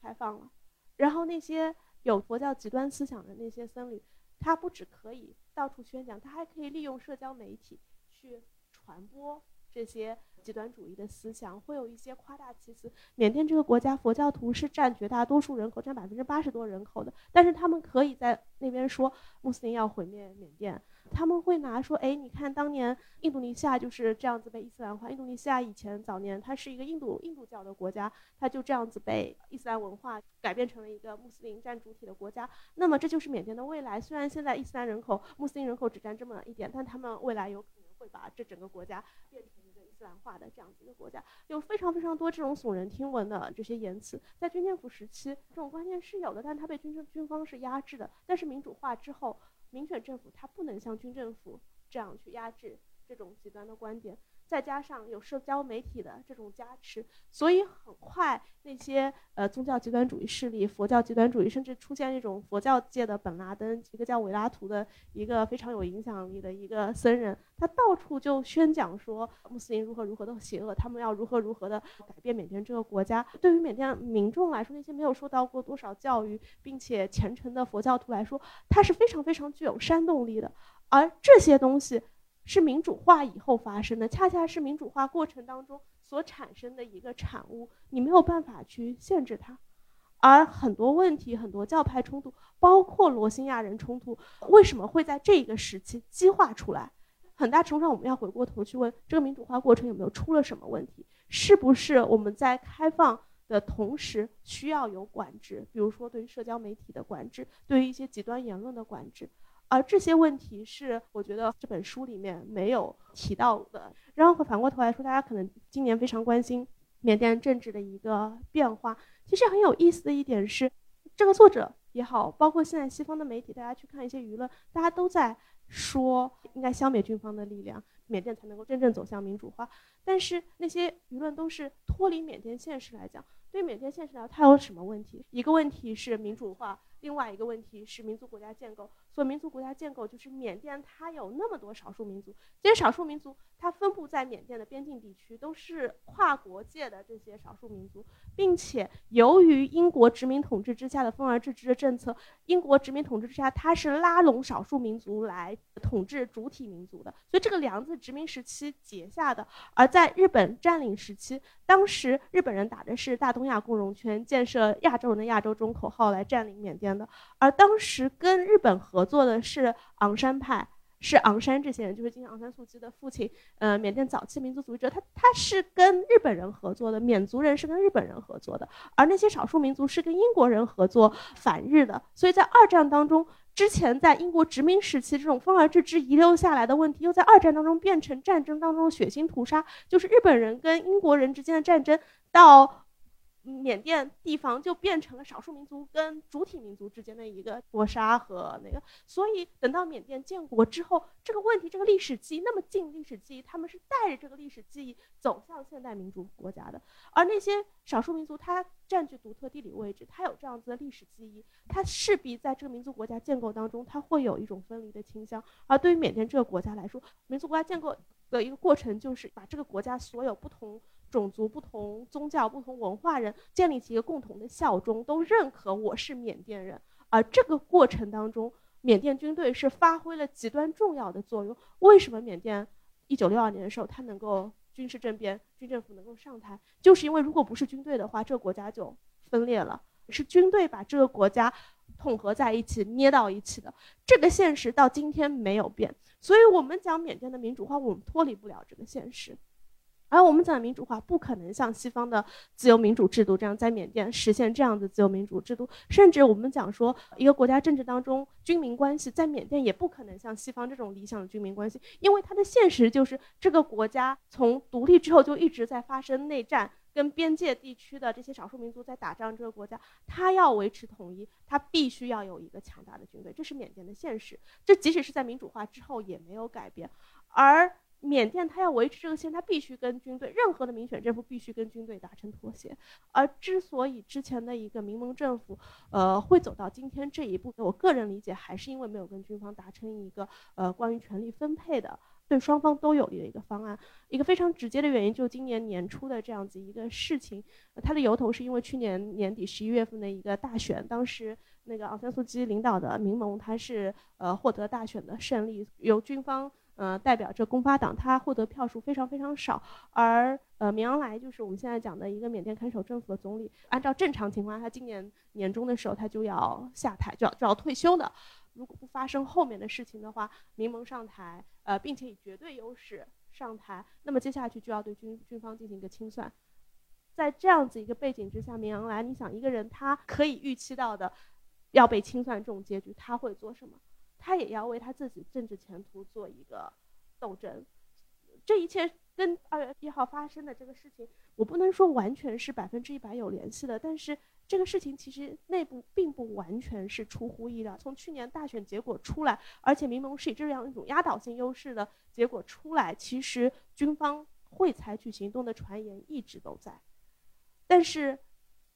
开放了，然后那些有佛教极端思想的那些僧侣，他不只可以。到处宣讲，他还可以利用社交媒体去传播这些极端主义的思想，会有一些夸大其词。缅甸这个国家佛教徒是占绝大多数人口，占百分之八十多人口的，但是他们可以在那边说穆斯林要毁灭缅甸。他们会拿说，哎，你看当年印度尼西亚就是这样子被伊斯兰化。印度尼西亚以前早年它是一个印度印度教的国家，它就这样子被伊斯兰文化改变成了一个穆斯林占主体的国家。那么这就是缅甸的未来。虽然现在伊斯兰人口、穆斯林人口只占这么一点，但他们未来有可能会把这整个国家变成一个伊斯兰化的这样子一个国家。有非常非常多这种耸人听闻的这些言辞，在军政府时期这种观念是有的，但它被军政军方是压制的。但是民主化之后。民选政府它不能像军政府这样去压制这种极端的观点，再加上有社交媒体的这种加持，所以很快那些呃宗教极端主义势力、佛教极端主义，甚至出现那种佛教界的本拉登，一个叫维拉图的一个非常有影响力的一个僧人，他到处就宣讲说穆斯林如何如何的邪恶，他们要如何如何的改变缅甸这个国家。对于缅甸民众来说，那些没有受到过多少教育并且虔诚的佛教徒来说，他是非常非常具有煽动力的，而这些东西。是民主化以后发生的，恰恰是民主化过程当中所产生的一个产物，你没有办法去限制它。而很多问题、很多教派冲突，包括罗兴亚人冲突，为什么会在这个时期激化出来？很大程度上，我们要回过头去问这个民主化过程有没有出了什么问题？是不是我们在开放的同时需要有管制？比如说对于社交媒体的管制，对于一些极端言论的管制。而这些问题是我觉得这本书里面没有提到的。然后反过头来说，大家可能今年非常关心缅甸政治的一个变化。其实很有意思的一点是，这个作者也好，包括现在西方的媒体，大家去看一些舆论，大家都在说应该消灭军方的力量，缅甸才能够真正走向民主化。但是那些舆论都是脱离缅甸现实来讲，对缅甸现实来讲，它有什么问题？一个问题是民主化。另外一个问题是民族国家建构，所以民族国家建构就是缅甸它有那么多少数民族，这些少数民族它分布在缅甸的边境地区，都是跨国界的这些少数民族，并且由于英国殖民统治之下的分而治之的政策，英国殖民统治之下它是拉拢少数民族来统治主体民族的，所以这个梁子殖民时期结下的，而在日本占领时期，当时日本人打的是大东亚共荣圈，建设亚洲人的亚洲中口号来占领缅甸。的，而当时跟日本合作的是昂山派，是昂山这些人，就是今天昂山素季的父亲，呃，缅甸早期民族主义者，他他是跟日本人合作的，缅族人是跟日本人合作的，而那些少数民族是跟英国人合作反日的，所以在二战当中，之前在英国殖民时期这种分而治之遗留下来的问题，又在二战当中变成战争当中的血腥屠杀，就是日本人跟英国人之间的战争到。缅甸地方就变成了少数民族跟主体民族之间的一个搏杀和那个，所以等到缅甸建国之后，这个问题这个历史记忆那么近，历史记忆他们是带着这个历史记忆走向现代民主国家的，而那些少数民族它占据独特地理位置，它有这样子的历史记忆，它势必在这个民族国家建构当中，它会有一种分离的倾向。而对于缅甸这个国家来说，民族国家建构的一个过程就是把这个国家所有不同。种族不同、宗教不同、文化人建立起一个共同的效忠，都认可我是缅甸人。而这个过程当中，缅甸军队是发挥了极端重要的作用。为什么缅甸一九六二年的时候它能够军事政变、军政府能够上台？就是因为如果不是军队的话，这个国家就分裂了。是军队把这个国家统合在一起、捏到一起的。这个现实到今天没有变。所以我们讲缅甸的民主化，我们脱离不了这个现实。而我们讲民主化不可能像西方的自由民主制度这样在缅甸实现这样的自由民主制度，甚至我们讲说一个国家政治当中军民关系在缅甸也不可能像西方这种理想的军民关系，因为它的现实就是这个国家从独立之后就一直在发生内战，跟边界地区的这些少数民族在打仗。这个国家它要维持统一，它必须要有一个强大的军队，这是缅甸的现实，这即使是在民主化之后也没有改变，而。缅甸它要维持这个线，它必须跟军队，任何的民选政府必须跟军队达成妥协。而之所以之前的一个民盟政府，呃，会走到今天这一步，我个人理解还是因为没有跟军方达成一个呃关于权力分配的对双方都有利的一个方案。一个非常直接的原因，就今年年初的这样子一个事情，它的由头是因为去年年底十一月份的一个大选，当时那个昂山素季领导的民盟，它是呃获得大选的胜利，由军方。呃，代表着公发党，他获得票数非常非常少，而呃，明昂莱就是我们现在讲的一个缅甸看守政府的总理，按照正常情况，他今年年中的时候他就要下台，就要就要退休的。如果不发生后面的事情的话，民盟上台，呃，并且以绝对优势上台，那么接下去就要对军军方进行一个清算。在这样子一个背景之下，明昂莱，你想一个人他可以预期到的要被清算这种结局，他会做什么？他也要为他自己政治前途做一个斗争，这一切跟二月一号发生的这个事情，我不能说完全是百分之一百有联系的，但是这个事情其实内部并不完全是出乎意料。从去年大选结果出来，而且民盟是以这样一种压倒性优势的结果出来，其实军方会采取行动的传言一直都在，但是，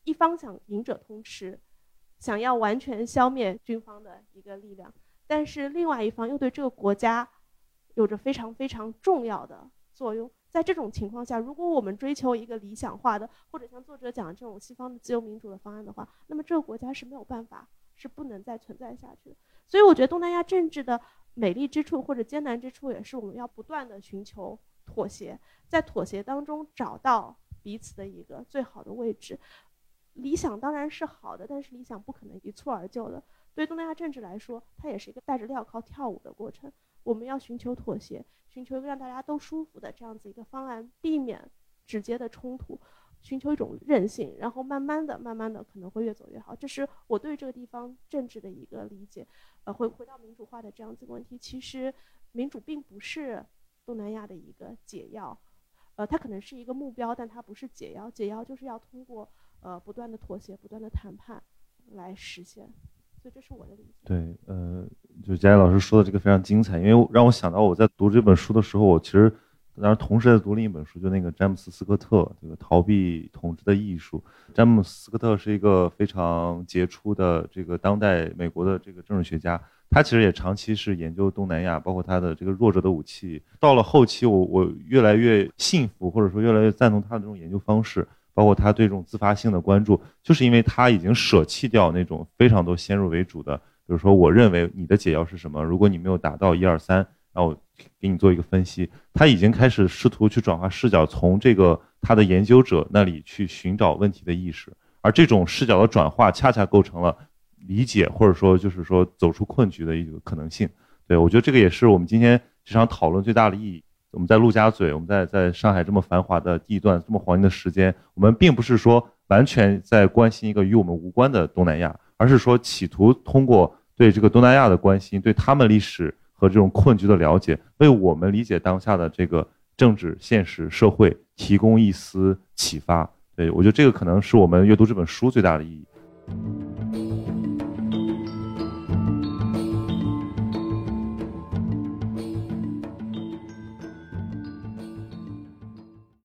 一方想赢者通吃，想要完全消灭军方的一个力量。但是另外一方又对这个国家有着非常非常重要的作用。在这种情况下，如果我们追求一个理想化的，或者像作者讲的这种西方的自由民主的方案的话，那么这个国家是没有办法，是不能再存在下去的。所以，我觉得东南亚政治的美丽之处或者艰难之处，也是我们要不断的寻求妥协，在妥协当中找到彼此的一个最好的位置。理想当然是好的，但是理想不可能一蹴而就的。对东南亚政治来说，它也是一个带着镣铐跳舞的过程。我们要寻求妥协，寻求一个让大家都舒服的这样子一个方案，避免直接的冲突，寻求一种韧性，然后慢慢的、慢慢的可能会越走越好。这是我对这个地方政治的一个理解。呃，回回到民主化的这样子问题，其实民主并不是东南亚的一个解药，呃，它可能是一个目标，但它不是解药。解药就是要通过呃不断的妥协、不断的谈判来实现。所以这是我的理解。对，呃，就佳佳老师说的这个非常精彩，因为让我想到我在读这本书的时候，我其实当然同时在读另一本书，就那个詹姆斯斯科特这个《逃避统治的艺术》。詹姆斯斯科特是一个非常杰出的这个当代美国的这个政治学家，他其实也长期是研究东南亚，包括他的这个弱者的武器。到了后期，我我越来越信服，或者说越来越赞同他的这种研究方式。包括他对这种自发性的关注，就是因为他已经舍弃掉那种非常多先入为主的，比如说我认为你的解药是什么，如果你没有达到一二三，然后给你做一个分析，他已经开始试图去转化视角，从这个他的研究者那里去寻找问题的意识，而这种视角的转化，恰恰构成了理解或者说就是说走出困局的一个可能性。对我觉得这个也是我们今天这场讨论最大的意义。我们在陆家嘴，我们在在上海这么繁华的地段，这么黄金的时间，我们并不是说完全在关心一个与我们无关的东南亚，而是说企图通过对这个东南亚的关心，对他们历史和这种困局的了解，为我们理解当下的这个政治现实社会提供一丝启发。对我觉得这个可能是我们阅读这本书最大的意义。